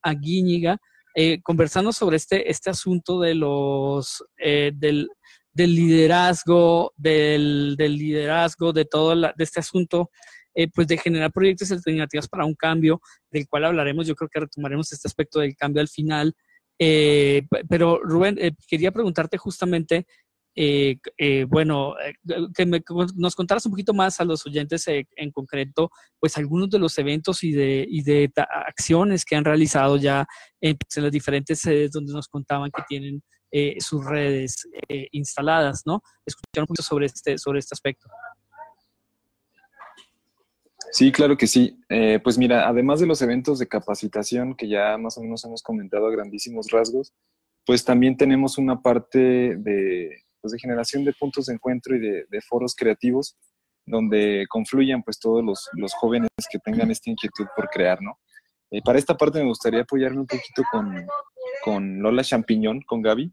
Aguíñiga eh, conversando sobre este, este asunto de los, eh, del, del, liderazgo, del, del, liderazgo, de todo la, de este asunto, eh, pues de generar proyectos alternativos para un cambio, del cual hablaremos, yo creo que retomaremos este aspecto del cambio al final. Eh, pero Rubén, quería preguntarte justamente bueno, que nos contaras un poquito más a los oyentes en concreto, pues algunos de los eventos y de, acciones que han realizado ya en, pues, en las diferentes sedes donde nos contaban que tienen eh, sus redes eh, instaladas, ¿no? Escuchar un poquito sobre este, sobre este aspecto. Sí, claro que sí. Eh, pues mira, además de los eventos de capacitación que ya más o menos hemos comentado a grandísimos rasgos, pues también tenemos una parte de, pues de generación de puntos de encuentro y de, foros creativos donde confluyan pues todos los, jóvenes que tengan esta inquietud por crear, ¿no? para esta parte me gustaría apoyarme un poquito con, con Lola Champiñón, con Gaby,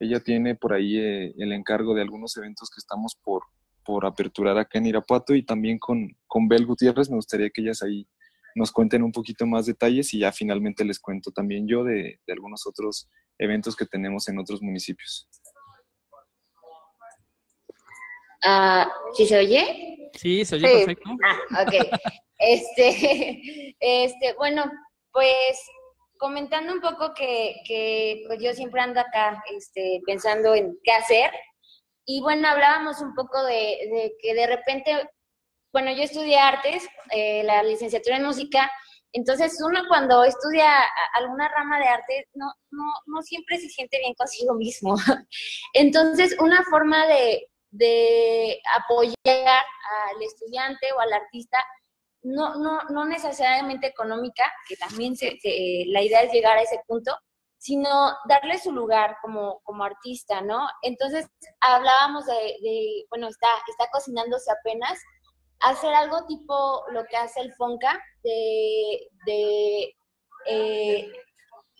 ella tiene por ahí eh, el encargo de algunos eventos que estamos por, por aperturar acá en Irapuato y también con, con Bel Gutiérrez. Me gustaría que ellas ahí nos cuenten un poquito más detalles y ya finalmente les cuento también yo de, algunos otros eventos que tenemos en otros municipios. Ah, ¿Sí se oye? Sí, se oye perfecto. Ah, ok. este, este, bueno, pues comentando un poco que, pues yo siempre ando acá este, pensando en qué hacer. Y bueno, hablábamos un poco de, que de repente, bueno, yo estudié artes, eh, la licenciatura en música, entonces uno cuando estudia alguna rama de arte no, no, no siempre se siente bien consigo mismo. Entonces, una forma de, de apoyar al estudiante o al artista no, no, no necesariamente económica, que también se, la idea es llegar a ese punto, sino darle su lugar como, como artista, ¿no? Entonces, hablábamos de, bueno, está, está cocinándose apenas, hacer algo tipo lo que hace el Fonca, de, de eh,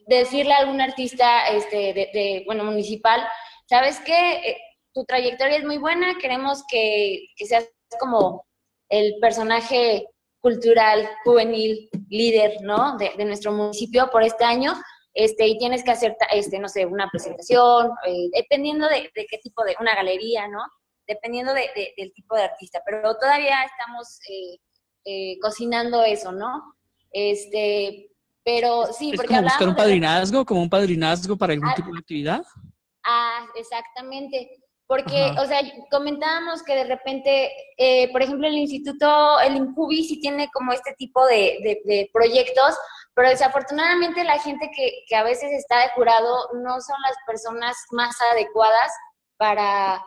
decirle a algún artista, este, de, bueno, municipal, ¿sabes qué? Tu trayectoria es muy buena, queremos que, que seas como el personaje cultural, juvenil, líder, ¿no? De, nuestro municipio por este año, este, y tienes que hacer, este, no sé, una presentación, eh, dependiendo de, qué tipo de, una galería, ¿no? Dependiendo de, del tipo de artista, pero todavía estamos eh, eh, cocinando eso, ¿no? Este, pero sí, ¿Es porque como buscar un padrinazgo, como un padrinazgo para algún ah, tipo de actividad. Ah, exactamente. Porque, o sea, comentábamos que de repente, eh, por ejemplo, el instituto, el INCUBI sí tiene como este tipo de, proyectos, pero desafortunadamente la gente que, que, a veces está de jurado no son las personas más adecuadas para,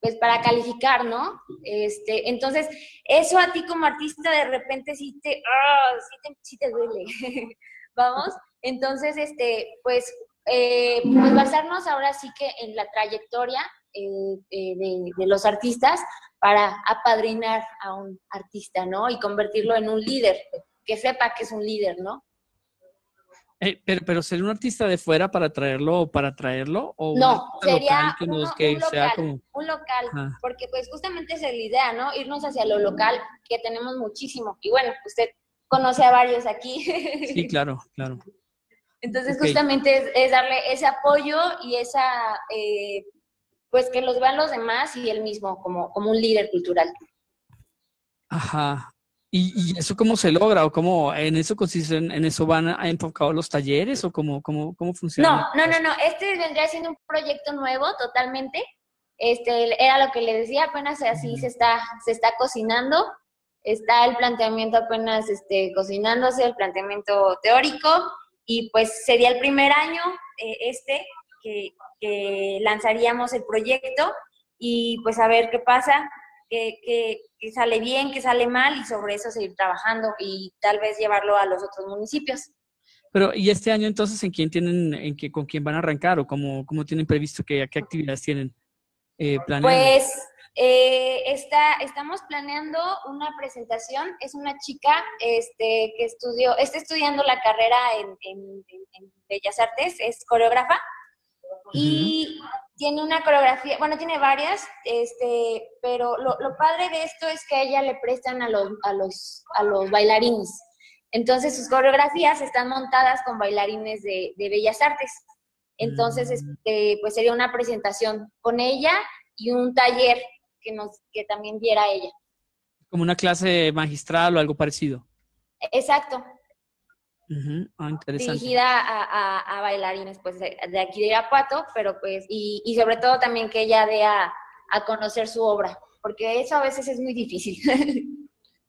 pues, para calificar, ¿no? Este, entonces, eso a ti como artista de repente sí te, ah, sí te, sí te duele, ¿vamos? Entonces, este, pues, eh, pues basarnos ahora sí que en la trayectoria eh, eh, de, los artistas para apadrinar a un artista, ¿no? Y convertirlo en un líder, que sepa que es un líder, ¿no? Eh, pero, pero ser un artista de fuera para traerlo o para traerlo o no sería un, local, un local porque pues justamente es la idea no irnos hacia lo local que tenemos muchísimo. Y bueno usted conoce a varios aquí. Sí claro claro. Entonces justamente es, darle ese apoyo y esa eh, pues que los vean los demás y él mismo como, como un líder cultural. Ajá. ¿Y, eso cómo se logra? ¿O cómo en eso consiste, en, eso van a enfocar los talleres o cómo, cómo, cómo funciona? No, no, no, no. Este vendría siendo un proyecto nuevo totalmente. Este, era lo que le decía, apenas así se está, se está cocinando. Está el planteamiento apenas este, cocinándose, el planteamiento teórico. Y pues sería el primer año eh, este que, lanzaríamos el proyecto y pues a ver qué pasa, que, sale bien, que sale mal y sobre eso seguir trabajando y tal vez llevarlo a los otros municipios. Pero, ¿y este año entonces en quién tienen, en qué, con quién van a arrancar o cómo, cómo tienen previsto que, qué actividades tienen eh, planeadas? Pues eh, está, estamos planeando una presentación. Es una chica este, que estudió, está estudiando la carrera en, en Bellas Artes, es coreógrafa y tiene una coreografía, bueno, tiene varias, este, pero lo, padre de esto es que a ella le prestan a los, a los, a los bailarines. Entonces sus coreografías están montadas con bailarines de, Bellas Artes. Entonces, Mm. este, pues sería una presentación con ella y un taller que nos que también diera ella. Como una clase magistral o algo parecido. Exacto, Ah, dirigida a, a- a bailarines pues de, de aquí de Irapuato, pero pues y, y sobre todo también que ella dé a, a conocer su obra, porque eso a veces es muy difícil.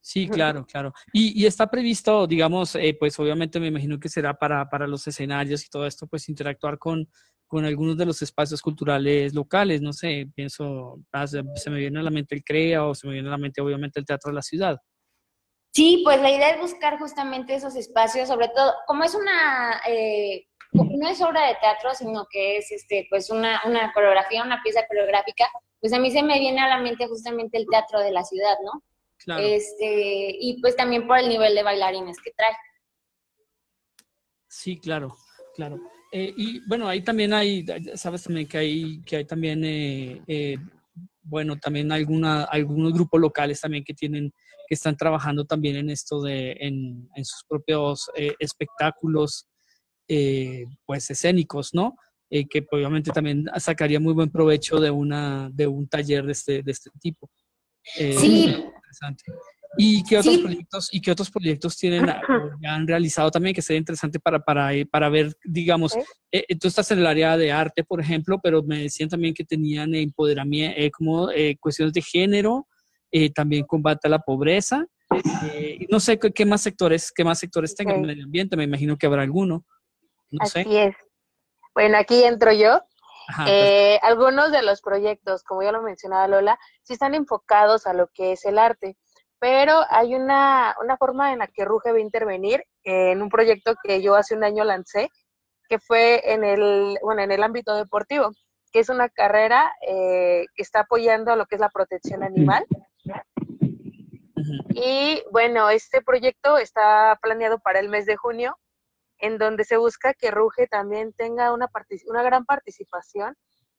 Sí, claro, claro. Y, y está previsto, digamos, eh, pues obviamente me imagino que será para, para los escenarios y todo esto, pues interactuar con, con algunos de los espacios culturales locales, no sé, pienso, ah, se, se me viene a la mente el CREA o se me viene a la mente obviamente el Teatro de la Ciudad. Sí, pues la idea es buscar justamente esos espacios, sobre todo, como es una, eh, no es obra de teatro, sino que es este, pues una, una coreografía, una pieza coreográfica, pues a mí se me viene a la mente justamente el teatro de la ciudad, ¿no? Claro. Este, y pues también por el nivel de bailarines que trae. Sí, claro, claro. Eh, y bueno, ahí también hay, sabes también que hay, que hay también, eh, eh, bueno, también alguna, algunos grupos locales también que tienen, que están trabajando también en esto de, en, en sus propios eh, espectáculos, eh, pues escénicos, ¿no? Eh, que obviamente también sacaría muy buen provecho de una, de un taller de este, de este tipo. Eh, Sí. Interesante. ¿Y qué otros Sí. proyectos y qué otros proyectos tienen ya han realizado también que sería interesante para para eh, para ver, digamos, eh, eh, tú estás en el área de arte, por ejemplo, pero me decían también que tenían empoderamiento, eh, como eh, cuestiones de género, eh, también combate a la pobreza. eh, no sé qué, más sectores, qué más sectores tengan Ok. medio ambiente, me imagino que habrá alguno. No sé. Así es. Bueno, aquí entro yo. Ajá, Eh, algunos de los proyectos, como ya lo mencionaba Lola, sí están enfocados a lo que es el arte, pero hay una, una forma en la que Ruge va a intervenir en un proyecto que yo hace un año lancé, que fue en el, bueno, en el ámbito deportivo, que es una carrera eh, que está apoyando a lo que es la protección animal. Y bueno, este proyecto está planeado para el mes de junio, en donde se busca que Ruge también tenga una, una gran participación.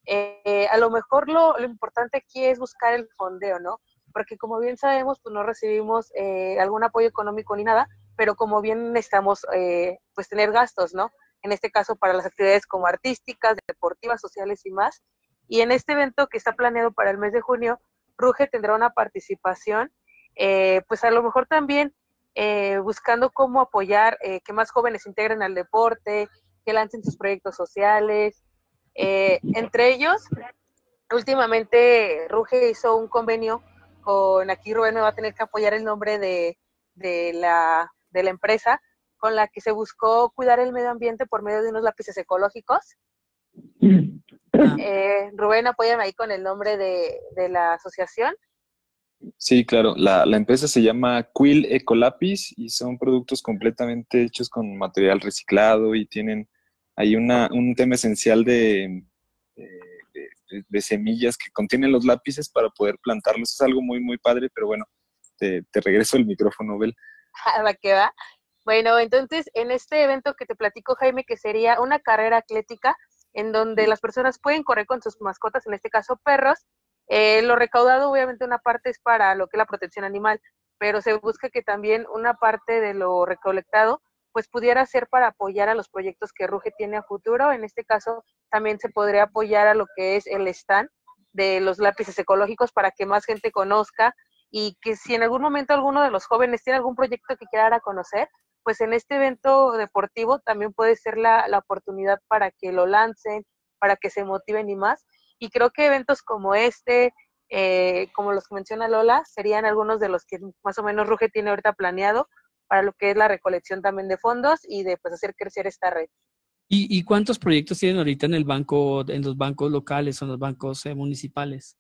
Eh, a lo mejor lo, lo importante aquí es buscar el fondeo, ¿no? Porque como bien sabemos, pues no recibimos eh, algún apoyo económico ni nada, pero como bien necesitamos eh, pues tener gastos, ¿no? En este caso para las actividades como artísticas, deportivas, sociales y más. Y en este evento que está planeado para el mes de junio, Ruge tendrá una participación, eh, pues a lo mejor también eh, buscando cómo apoyar eh, que más jóvenes se integren al deporte, que lancen sus proyectos sociales. Eh, entre ellos, últimamente Ruge hizo un convenio con, aquí Rubén me va a tener que apoyar el nombre de, de, la, de la empresa, con la que se buscó cuidar el medio ambiente por medio de unos lápices ecológicos. Eh, Rubén, apóyame ahí con el nombre de, de la asociación. Sí, claro. La, la empresa se llama Quill Ecolapis y son productos completamente hechos con material reciclado y tienen ahí una, un tema esencial de, de, de- de semillas que contienen los lápices para poder plantarlos. Es algo muy, muy padre, pero bueno, te, te regreso el micrófono, Bel. a que va. Bueno, entonces en este evento que te platico, Jaime, que sería una carrera atlética en donde las personas pueden correr con sus mascotas, en este caso perros. Eh, lo recaudado, obviamente, una parte es para lo que es la protección animal, pero se busca que también una parte de lo recolectado pues pudiera ser para apoyar a los proyectos que Ruge tiene a futuro. En este caso, también se podría apoyar a lo que es el stand de los lápices ecológicos para que más gente conozca y que si en algún momento alguno de los jóvenes tiene algún proyecto que quiera dar a conocer, pues en este evento deportivo también puede ser la, la oportunidad para que lo lancen, para que se motiven y más. Y creo que eventos como este, eh, como los que menciona Lola, serían algunos de los que más o menos Ruge tiene ahorita planeado para lo que es la recolección también de fondos y de pues hacer crecer esta red. ¿Y, y cuántos proyectos tienen ahorita en el banco, en los bancos locales o en los bancos eh, municipales?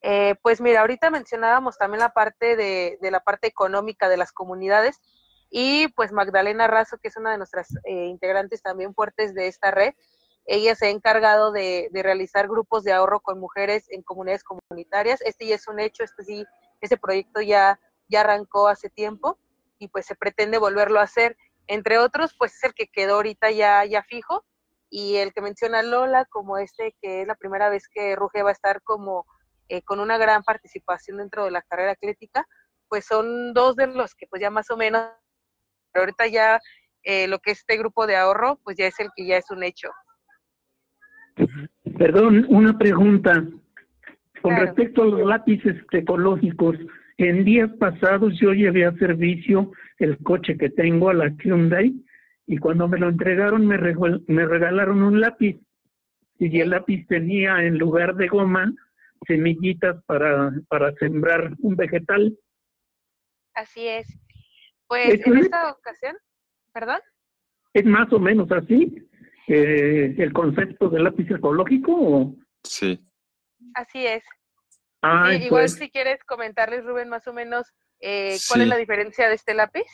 Eh, pues mira, ahorita mencionábamos también la parte de, de, la parte económica de las comunidades y pues Magdalena Razo, que es una de nuestras eh, integrantes también fuertes de esta red, ella se ha encargado de, de, realizar grupos de ahorro con mujeres en comunidades comunitarias. Este ya es un hecho, este sí, ese proyecto ya, ya arrancó hace tiempo y pues se pretende volverlo a hacer. Entre otros, pues es el que quedó ahorita ya, ya fijo y el que menciona Lola como este, que es la primera vez que Ruge va a estar como eh, con una gran participación dentro de la carrera atlética, pues son dos de los que pues ya más o menos, pero ahorita ya eh, lo que es este grupo de ahorro, pues ya es el que ya es un hecho. Perdón, una pregunta. Con respecto a los lápices ecológicos, en días pasados yo llevé a servicio el coche que tengo a la Hyundai y cuando me lo entregaron me, me regalaron un lápiz y el lápiz tenía en lugar de goma semillitas para, para sembrar un vegetal. Así es. Pues en esta ocasión, ¿perdón? ¿Es más o menos así eh, el concepto del lápiz ecológico? Sí. Así es. igual pues si quieres comentarles, Rubén, más o menos eh, cuál es la diferencia de este lápiz.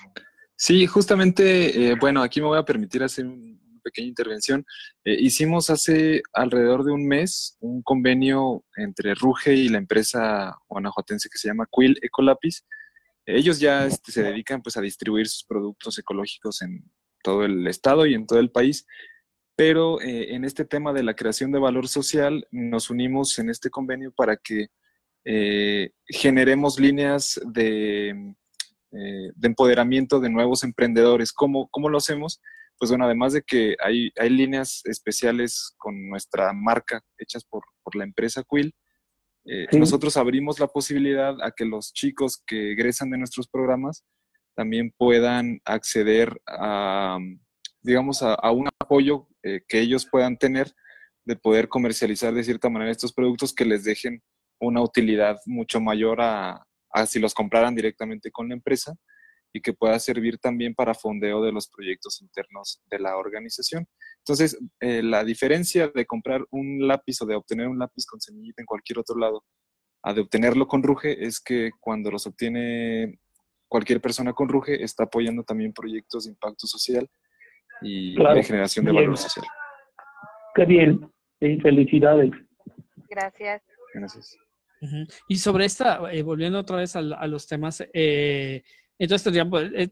Sí, justamente, eh, bueno, aquí me voy a permitir hacer una pequeña intervención. hicimos hace alrededor de un mes un convenio entre Ruge y la empresa guanajuatense que se llama Quill Ecolapis. Ellos ya este, se dedican pues a distribuir sus productos ecológicos en todo el estado y en todo el país. Pero eh, en este tema de la creación de valor social, nos unimos en este convenio para que eh, generemos líneas de, eh, de, empoderamiento de nuevos emprendedores. ¿Cómo, ¿Cómo, lo hacemos? Pues bueno, además de que hay, hay líneas especiales con nuestra marca hechas por, por la empresa Quill, nosotros abrimos la posibilidad a que los chicos que egresan de nuestros programas también puedan acceder a, digamos, a, un apoyo eh, que ellos puedan tener de poder comercializar de cierta manera estos productos que les dejen una utilidad mucho mayor a, si los compraran directamente con la empresa y que pueda servir también para fondeo de los proyectos internos de la organización. Entonces, eh, la diferencia de comprar un lápiz o de obtener un lápiz con semillita en cualquier otro lado a de obtenerlo con Ruge es que cuando los obtiene cualquier persona con Ruge está apoyando también proyectos de impacto social y de generación de valor social. Qué bien, y felicidades. Gracias. Gracias. Y sobre esta, eh, volviendo otra vez a, los temas, eh, entonces pues, eh,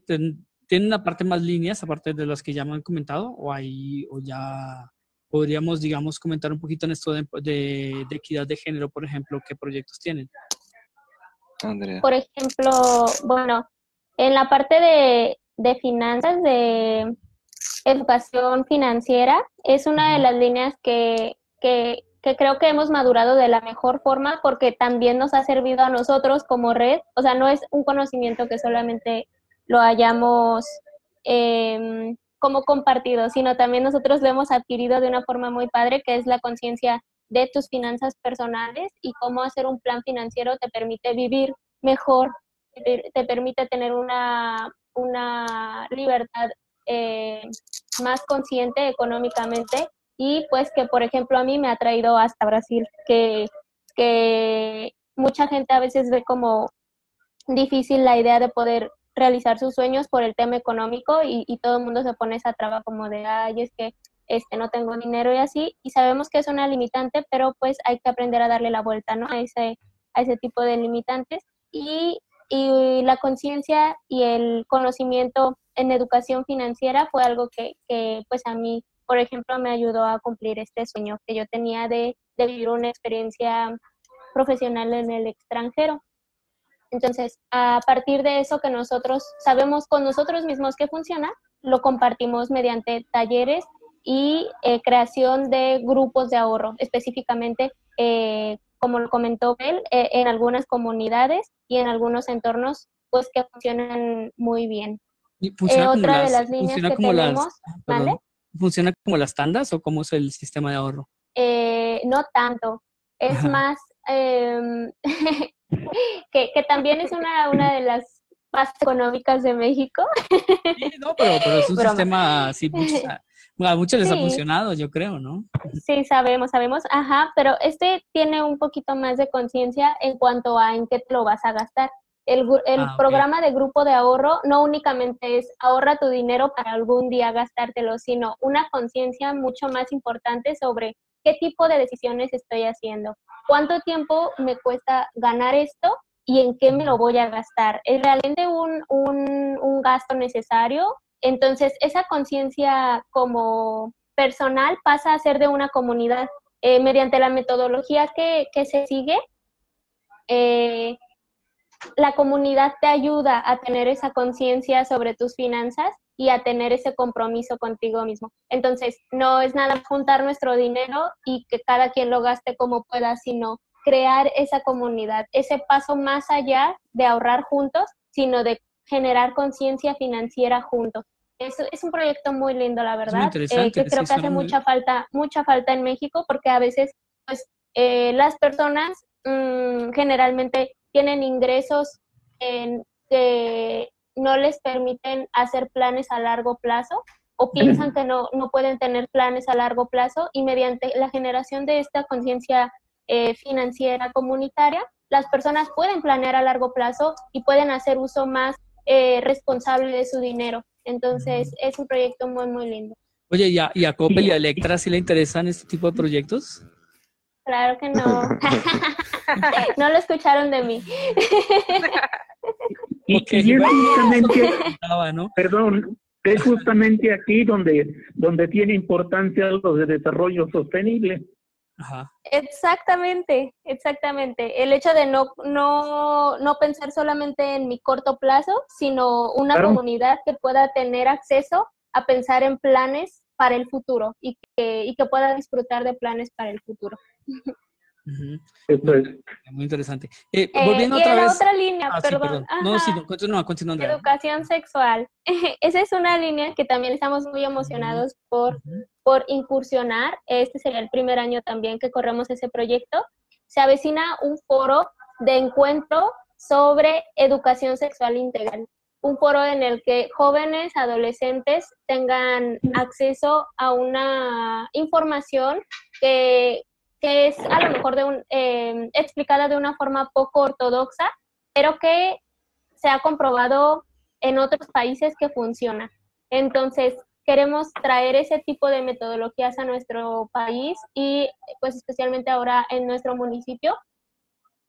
¿tienen una parte más líneas aparte de las que ya me han comentado? ¿O, ahí, o ya podríamos, digamos, comentar un poquito en esto de, de, de equidad de género, por ejemplo, qué proyectos tienen? Por ejemplo, bueno, en la parte de, de finanzas, de educación financiera, es una de las líneas que, que, que, creo que hemos madurado de la mejor forma porque también nos ha servido a nosotros como red. O sea, no es un conocimiento que solamente lo hayamos eh, como compartido, sino también nosotros lo hemos adquirido de una forma muy padre, que es la conciencia de tus finanzas personales y cómo hacer un plan financiero te permite vivir mejor, te, permite tener una, una libertad eh, más consciente económicamente y pues que por ejemplo a mí me ha traído hasta Brasil, que, que mucha gente a veces ve como difícil la idea de poder realizar sus sueños por el tema económico y, y todo el mundo se pone esa traba como de, ay, es que este, no tengo dinero y así, y sabemos que es una limitante, pero pues hay que aprender a darle la vuelta, ¿no? A ese, a ese tipo de limitantes. Y, y la conciencia y el conocimiento en educación financiera fue algo que, que, pues a mí, por ejemplo, me ayudó a cumplir este sueño que yo tenía de, de vivir una experiencia profesional en el extranjero. Entonces, a partir de eso que nosotros sabemos con nosotros mismos que funciona, lo compartimos mediante talleres y eh, creación de grupos de ahorro, específicamente, eh, como lo comentó Bel, eh, en algunas comunidades y en algunos entornos, pues que funcionan muy bien. Otra de las líneas que tenemos, ¿vale? ¿Funciona como las tandas o cómo es el sistema de ahorro? no tanto, es más, em, que, que, también es una, una de las más económicas de México. Sí, no, pero, pero es un sistema así, a muchos les ha funcionado, yo creo, ¿no? Sí, sabemos, sabemos, ajá, pero este tiene un poquito más de conciencia en cuanto a en qué te lo vas a gastar. El, el ah, programa de grupo de ahorro no únicamente es ahorra tu dinero para algún día gastártelo, sino una conciencia mucho más importante sobre qué tipo de decisiones estoy haciendo, cuánto tiempo me cuesta ganar esto y en qué me lo voy a gastar. ¿Es realmente un, un, un gasto necesario entonces, esa conciencia como personal pasa a ser de una comunidad. Eh, mediante la metodología que, se sigue, eh, la comunidad te ayuda a tener esa conciencia sobre tus finanzas y a tener ese compromiso contigo mismo. Entonces, no es nada juntar nuestro dinero y que cada quien lo gaste como pueda, sino crear esa comunidad, ese paso más allá de ahorrar juntos, sino de generar conciencia financiera juntos. Es, es un proyecto muy lindo, la verdad, eh, que creo que hace mucha falta, mucha falta en México, porque a veces, pues, eh, las personas mm, generalmente tienen ingresos en, que no les permiten hacer planes a largo plazo o piensan que no, no pueden tener planes a largo plazo y mediante la generación de esta conciencia eh, financiera comunitaria, las personas pueden planear a largo plazo y pueden hacer uso más eh, responsable de su dinero. Entonces, es un proyecto muy, muy lindo. Oye, ¿y a, y a Coppel y a Electra sí le interesan este tipo de proyectos? Claro que no. no lo escucharon de mí. Y, es justamente, perdón, es justamente aquí donde, donde tiene importancia algo de desarrollo sostenible. Exactamente, exactamente. El hecho de no, no, no pensar solamente en mi corto plazo, sino una comunidad que pueda tener acceso a pensar en planes para el futuro y que, y que pueda disfrutar de planes para el futuro. Muy interesante. Eh, eh, volviendo y otra vez. otra línea, Ah, sí, perdón. No, sí, no, continúa, continúa, Andrea. Educación sexual. Esa es una línea que también estamos muy emocionados por, por incursionar. Este sería el primer año también que corremos ese proyecto. Se avecina un foro de encuentro sobre educación sexual integral. Un foro en el que jóvenes, adolescentes tengan acceso a una información que, que es a lo mejor de un, eh, explicada de una forma poco ortodoxa, pero que se ha comprobado en otros países que funciona. Entonces, queremos traer ese tipo de metodologías a nuestro país y pues especialmente ahora en nuestro municipio,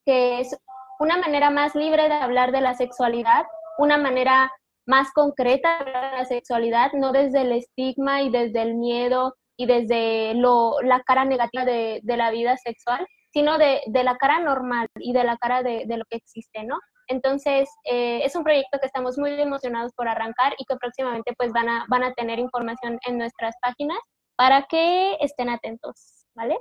que es una manera más libre de hablar de la sexualidad, una manera más concreta de la sexualidad, no desde el estigma y desde el miedo y desde lo, la cara negativa de, la vida sexual, sino de, la cara normal y de la cara de, lo que existe, ¿no? Entonces, eh, es un proyecto que estamos muy emocionados por arrancar y que próximamente pues van a, van a tener información en nuestras páginas para que estén atentos, ¿vale?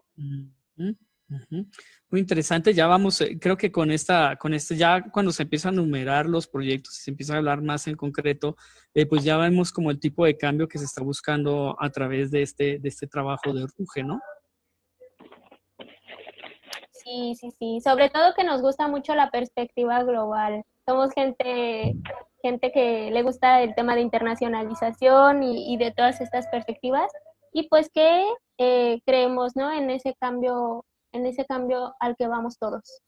Muy interesante, ya vamos, eh, creo que con esta, con este, ya cuando se empiezan a numerar los proyectos y se empieza a hablar más en concreto, eh, pues ya vemos como el tipo de cambio que se está buscando a través de este, de este trabajo de Ruge, ¿no? Sí, sí, sí. Sobre todo que nos gusta mucho la perspectiva global. Somos gente, gente que le gusta el tema de internacionalización y, y de todas estas perspectivas. Y pues que eh, creemos, ¿no? En ese cambio, en ese cambio al que vamos todos.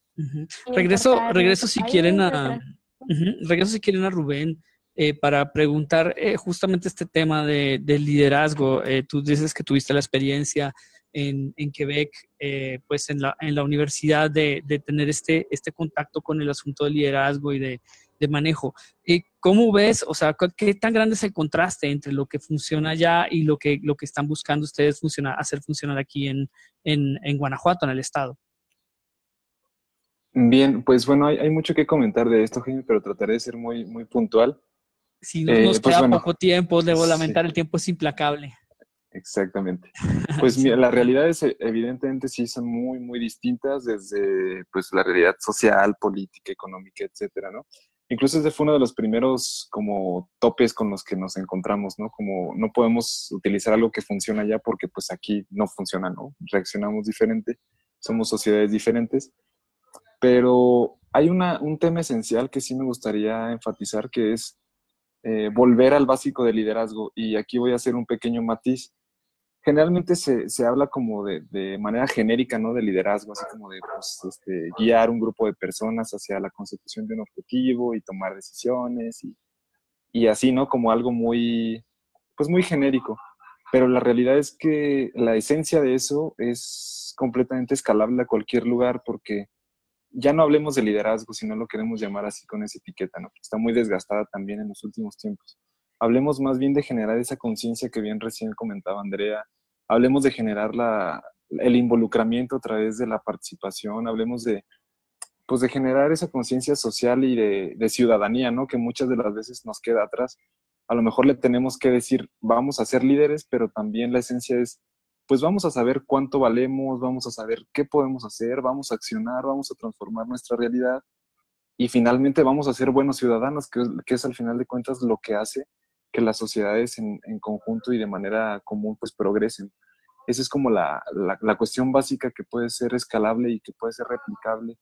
Regreso, regreso si país, quieren a, regreso si quieren a Rubén eh, para preguntar eh, justamente este tema de, del liderazgo. Eh, tú dices que tuviste la experiencia en, en Quebec, pues en la, en la universidad de, de tener este, este contacto con el asunto del liderazgo y de, de manejo. Eh, ¿Cómo ves, o sea, qué tan grande es el contraste entre lo que funciona allá y lo que, lo que están buscando ustedes funcionar, hacer funcionar aquí en, en, en Guanajuato, en el estado? Bien, pues bueno, hay, hay mucho que comentar de esto, Jaime, pero trataré de ser muy, muy puntual. Si no Eh, nos pues queda bueno, poco tiempo, debo sí. lamentar, el tiempo es implacable. Exactamente. Pues mira, las realidades eh, evidentemente sí son muy, muy distintas desde pues la realidad social, política, económica, etcétera, ¿no? Incluso ese fue uno de los primeros como topes con los que nos encontramos, ¿no? Como no podemos utilizar algo que funciona allá porque pues aquí no funciona, ¿no? Reaccionamos diferente, somos sociedades diferentes, pero hay una, un tema esencial que sí me gustaría enfatizar que es eh, volver al básico de liderazgo y aquí voy a hacer un pequeño matiz generalmente se, se habla como de, de, manera genérica, ¿no? De liderazgo, así como de pues, este, guiar un grupo de personas hacia la consecución de un objetivo y tomar decisiones y, y así, ¿no? Como algo muy, pues muy genérico. Pero la realidad es que la esencia de eso es completamente escalable a cualquier lugar porque ya no hablemos de liderazgo, si no lo queremos llamar así con esa etiqueta, ¿no? Está muy desgastada también en los últimos tiempos. Hablemos más bien de generar esa conciencia que bien recién comentaba Andrea, hablemos de generar el involucramiento a través de la participación, hablemos de, pues de generar esa conciencia social y de, ciudadanía, ¿no? Que muchas de las veces nos queda atrás. a lo mejor le tenemos que decir, vamos a ser líderes, pero también la esencia es, pues vamos a saber cuánto valemos, vamos a saber qué podemos hacer, vamos a accionar, vamos a transformar nuestra realidad y finalmente vamos a ser buenos ciudadanos, que, es al final de cuentas lo que hace que las sociedades en, conjunto y de manera común pues progresen. Esa es como la, la, cuestión básica que puede ser escalable y que puede ser replicable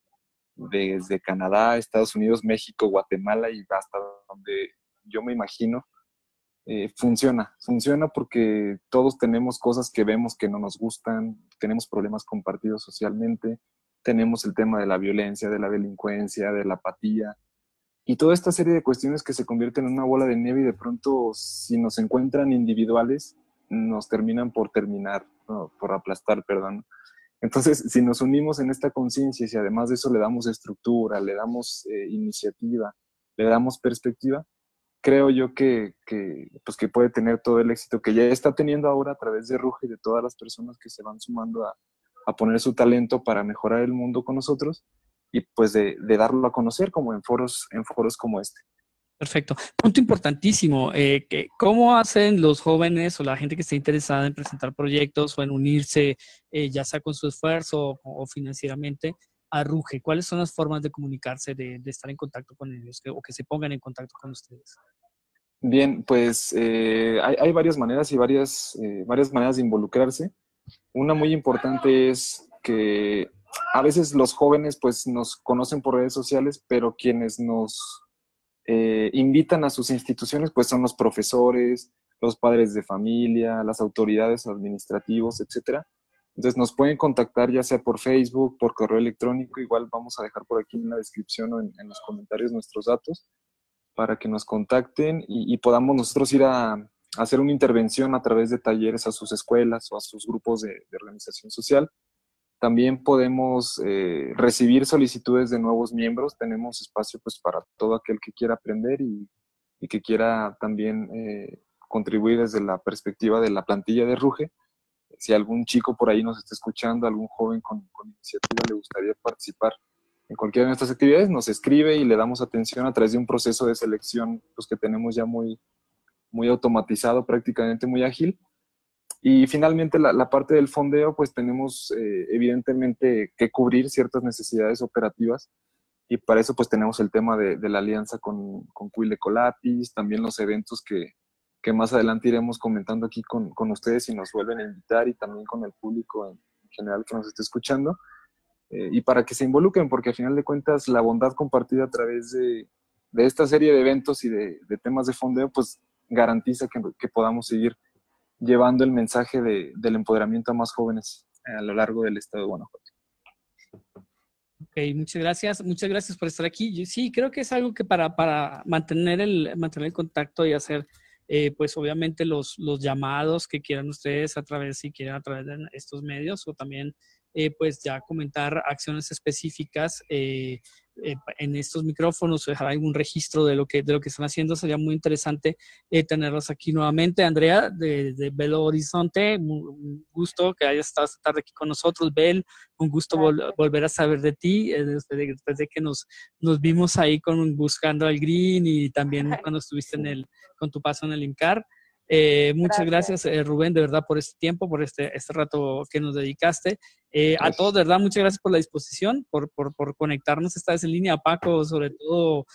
desde Canadá, Estados Unidos, México, Guatemala y hasta donde yo me imagino eh, funciona. Funciona porque todos tenemos cosas que vemos que no nos gustan, tenemos problemas compartidos socialmente, tenemos el tema de la violencia, de la delincuencia, de la apatía y toda esta serie de cuestiones que se convierten en una bola de nieve y de pronto si nos encuentran individuales nos terminan por terminar, por aplastar, perdón. Entonces, si nos unimos en esta conciencia y si además de eso le damos estructura, le damos eh, iniciativa, le damos perspectiva, creo yo que, pues que puede tener todo el éxito que ya está teniendo ahora a través de Ruge y de todas las personas que se van sumando a, poner su talento para mejorar el mundo con nosotros y pues de, darlo a conocer como en foros, en foros como este. Perfecto. Punto importantísimo. Eh, que, ¿Cómo hacen los jóvenes o la gente que esté interesada en presentar proyectos o en unirse, eh, ya sea con su esfuerzo o, financieramente, a Ruge? ¿Cuáles son las formas de comunicarse, de, estar en contacto con ellos o que se pongan en contacto con ustedes? Bien, pues eh, hay, varias maneras y varias, varias maneras de involucrarse. Una muy importante es que a veces los jóvenes pues nos conocen por redes sociales, pero quienes nos eh, invitan a sus instituciones pues son los profesores, los padres de familia, las autoridades administrativos, etcétera. Entonces nos pueden contactar ya sea por Facebook, por correo electrónico, igual vamos a dejar por aquí en la descripción o en los comentarios nuestros datos para que nos contacten y, podamos nosotros ir a, hacer una intervención a través de talleres a sus escuelas o a sus grupos de, organización social. También podemos eh, recibir solicitudes de nuevos miembros. Tenemos espacio pues, para todo aquel que quiera aprender y, que quiera también eh, contribuir desde la perspectiva de la plantilla de Ruge. Si algún chico por ahí nos está escuchando, algún joven con, con iniciativa le gustaría participar en cualquiera de nuestras actividades, nos escribe y le damos atención a través de un proceso de selección pues, que tenemos ya muy, muy automatizado, prácticamente muy ágil. Y finalmente la, parte del fondeo, pues tenemos eh, evidentemente que cubrir ciertas necesidades operativas y para eso pues tenemos el tema de, la alianza con, con Cuile Colatis, también los eventos que, que, más adelante iremos comentando aquí con, con, ustedes y nos vuelven a invitar y también con el público en general que nos esté escuchando. Eh, y para que se involucren, porque al final de cuentas la bondad compartida a través de, de esta serie de eventos y de, de, temas de fondeo, pues garantiza que, que podamos seguir llevando el mensaje de, del empoderamiento a más jóvenes a lo largo del estado de Guanajuato. Ok, muchas gracias. Muchas gracias por estar aquí. Yo, sí, creo que es algo que para, para mantener, el, mantener el contacto y hacer, eh, pues obviamente los, los llamados que quieran ustedes a través, si quieren a través de estos medios o también eh, pues ya comentar acciones específicas eh, eh, en estos micrófonos o dejar algún registro de lo que, de lo que están haciendo. Sería muy interesante tenerlos aquí nuevamente. Andrea, de, Belo Horizonte, un gusto que hayas estado esta tarde aquí con nosotros. Bel, un gusto volver a saber de ti después de, después de, que nos, nos vimos ahí con Buscando al Green y también cuando estuviste en el, con tu paso en el INCAR. Eh, muchas gracias, eh, Rubén, de verdad, por este tiempo, por este, este rato que nos dedicaste. Eh, a todos, de verdad, muchas gracias por la disposición, por, por, por conectarnos esta vez en línea, Paco, sobre todo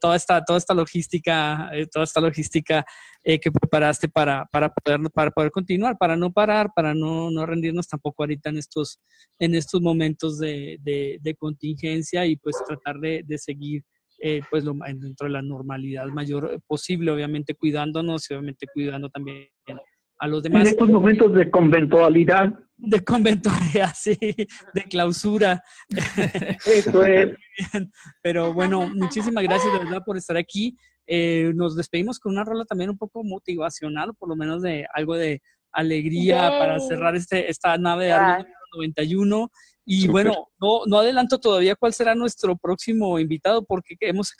toda, esta, toda esta logística, toda esta logística que preparaste para, para, poder, para poder continuar, para no parar, para no, no rendirnos tampoco ahorita en estos, en estos momentos de, de, de contingencia y pues tratar de, de seguir eh, pues lo, dentro de la normalidad mayor posible, obviamente cuidándonos y obviamente cuidando también a los demás. En estos momentos de conventualidad. De conventualidad, sí, de clausura. Eso es. Pero bueno, muchísimas gracias de verdad por estar aquí. Eh, nos despedimos con una rola también un poco motivacional, por lo menos de algo de alegría para cerrar este, esta nave de Árbol 91. Y bueno, no, no adelanto todavía cuál será nuestro próximo invitado porque hemos,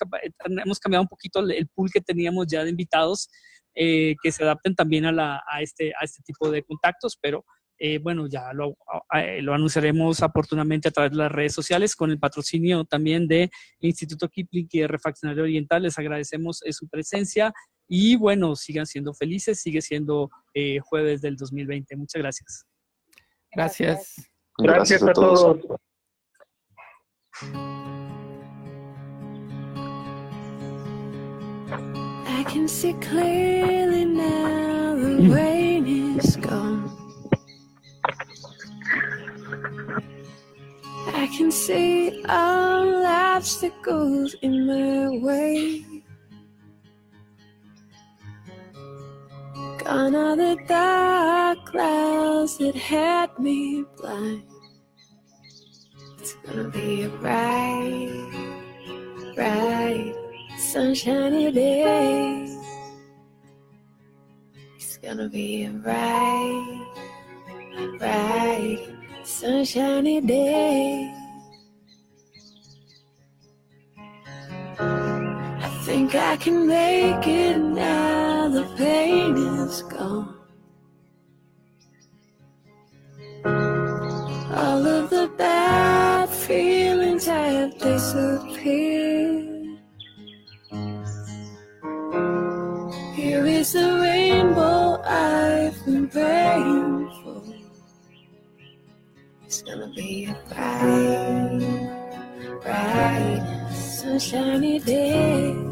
hemos cambiado un poquito el pool que teníamos ya de invitados eh, que se adapten también a, la, a, este, a este tipo de contactos, pero eh, bueno, ya lo, eh, lo, anunciaremos oportunamente a través de las redes sociales con el patrocinio también de Instituto Kipling y de Refaccionario Oriental. Les agradecemos su presencia Y bueno, sigan siendo felices, sigue siendo eh, jueves del 2020. Muchas gracias. Gracias. Gracias, a todos. I can see clearly now the rain is gone. I can see all obstacles in my way. Are the dark clouds that had me blind. It's gonna be a bright, bright, sunshiny day. It's gonna be a bright, bright, sunshiny day. I think I can make it now. The pain is gone. All of the bad feelings have disappeared. Here is the rainbow I've been praying for. It's gonna be a bright, bright, sunshiny day.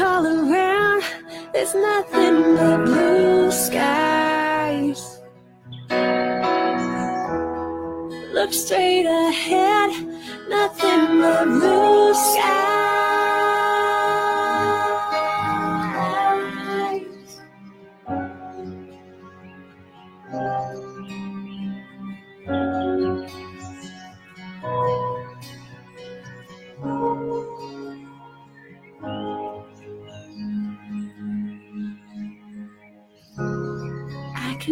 All around, there's nothing but blue skies. Look straight ahead, nothing but blue skies.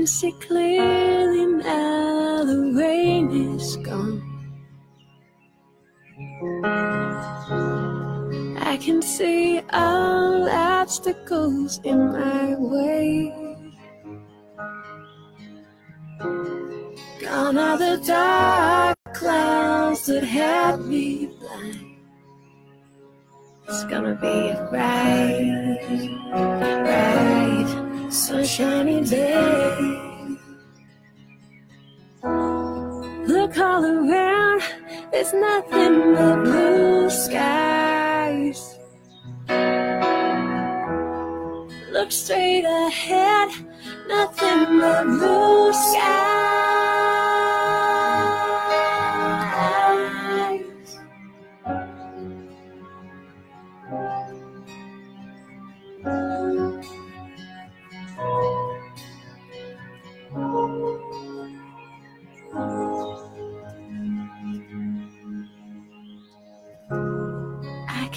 Can see clearly now the rain is gone. I can see all obstacles in my way. Gone are the dark clouds that had me blind. It's gonna be a bright, bright, sunshiny day. Look all around, there's nothing but blue skies. Look straight ahead, nothing but blue skies.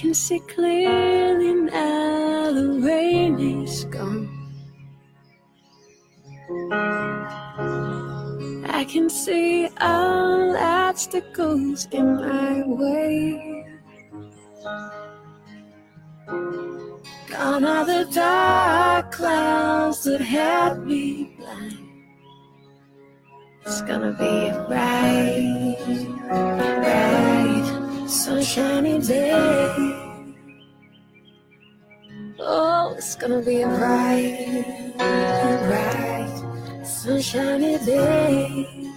Can see clearly now the rain is gone. I can see all obstacles in my way. Gone are the dark clouds that had me blind. It's gonna be a bright, bright, sunshiny day. Oh, it's gonna be a bright, bright, sunshiny day.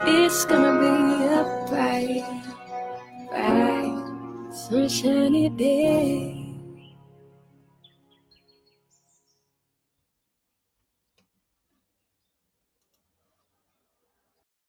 It's gonna be a bright, bright, sunshiny day.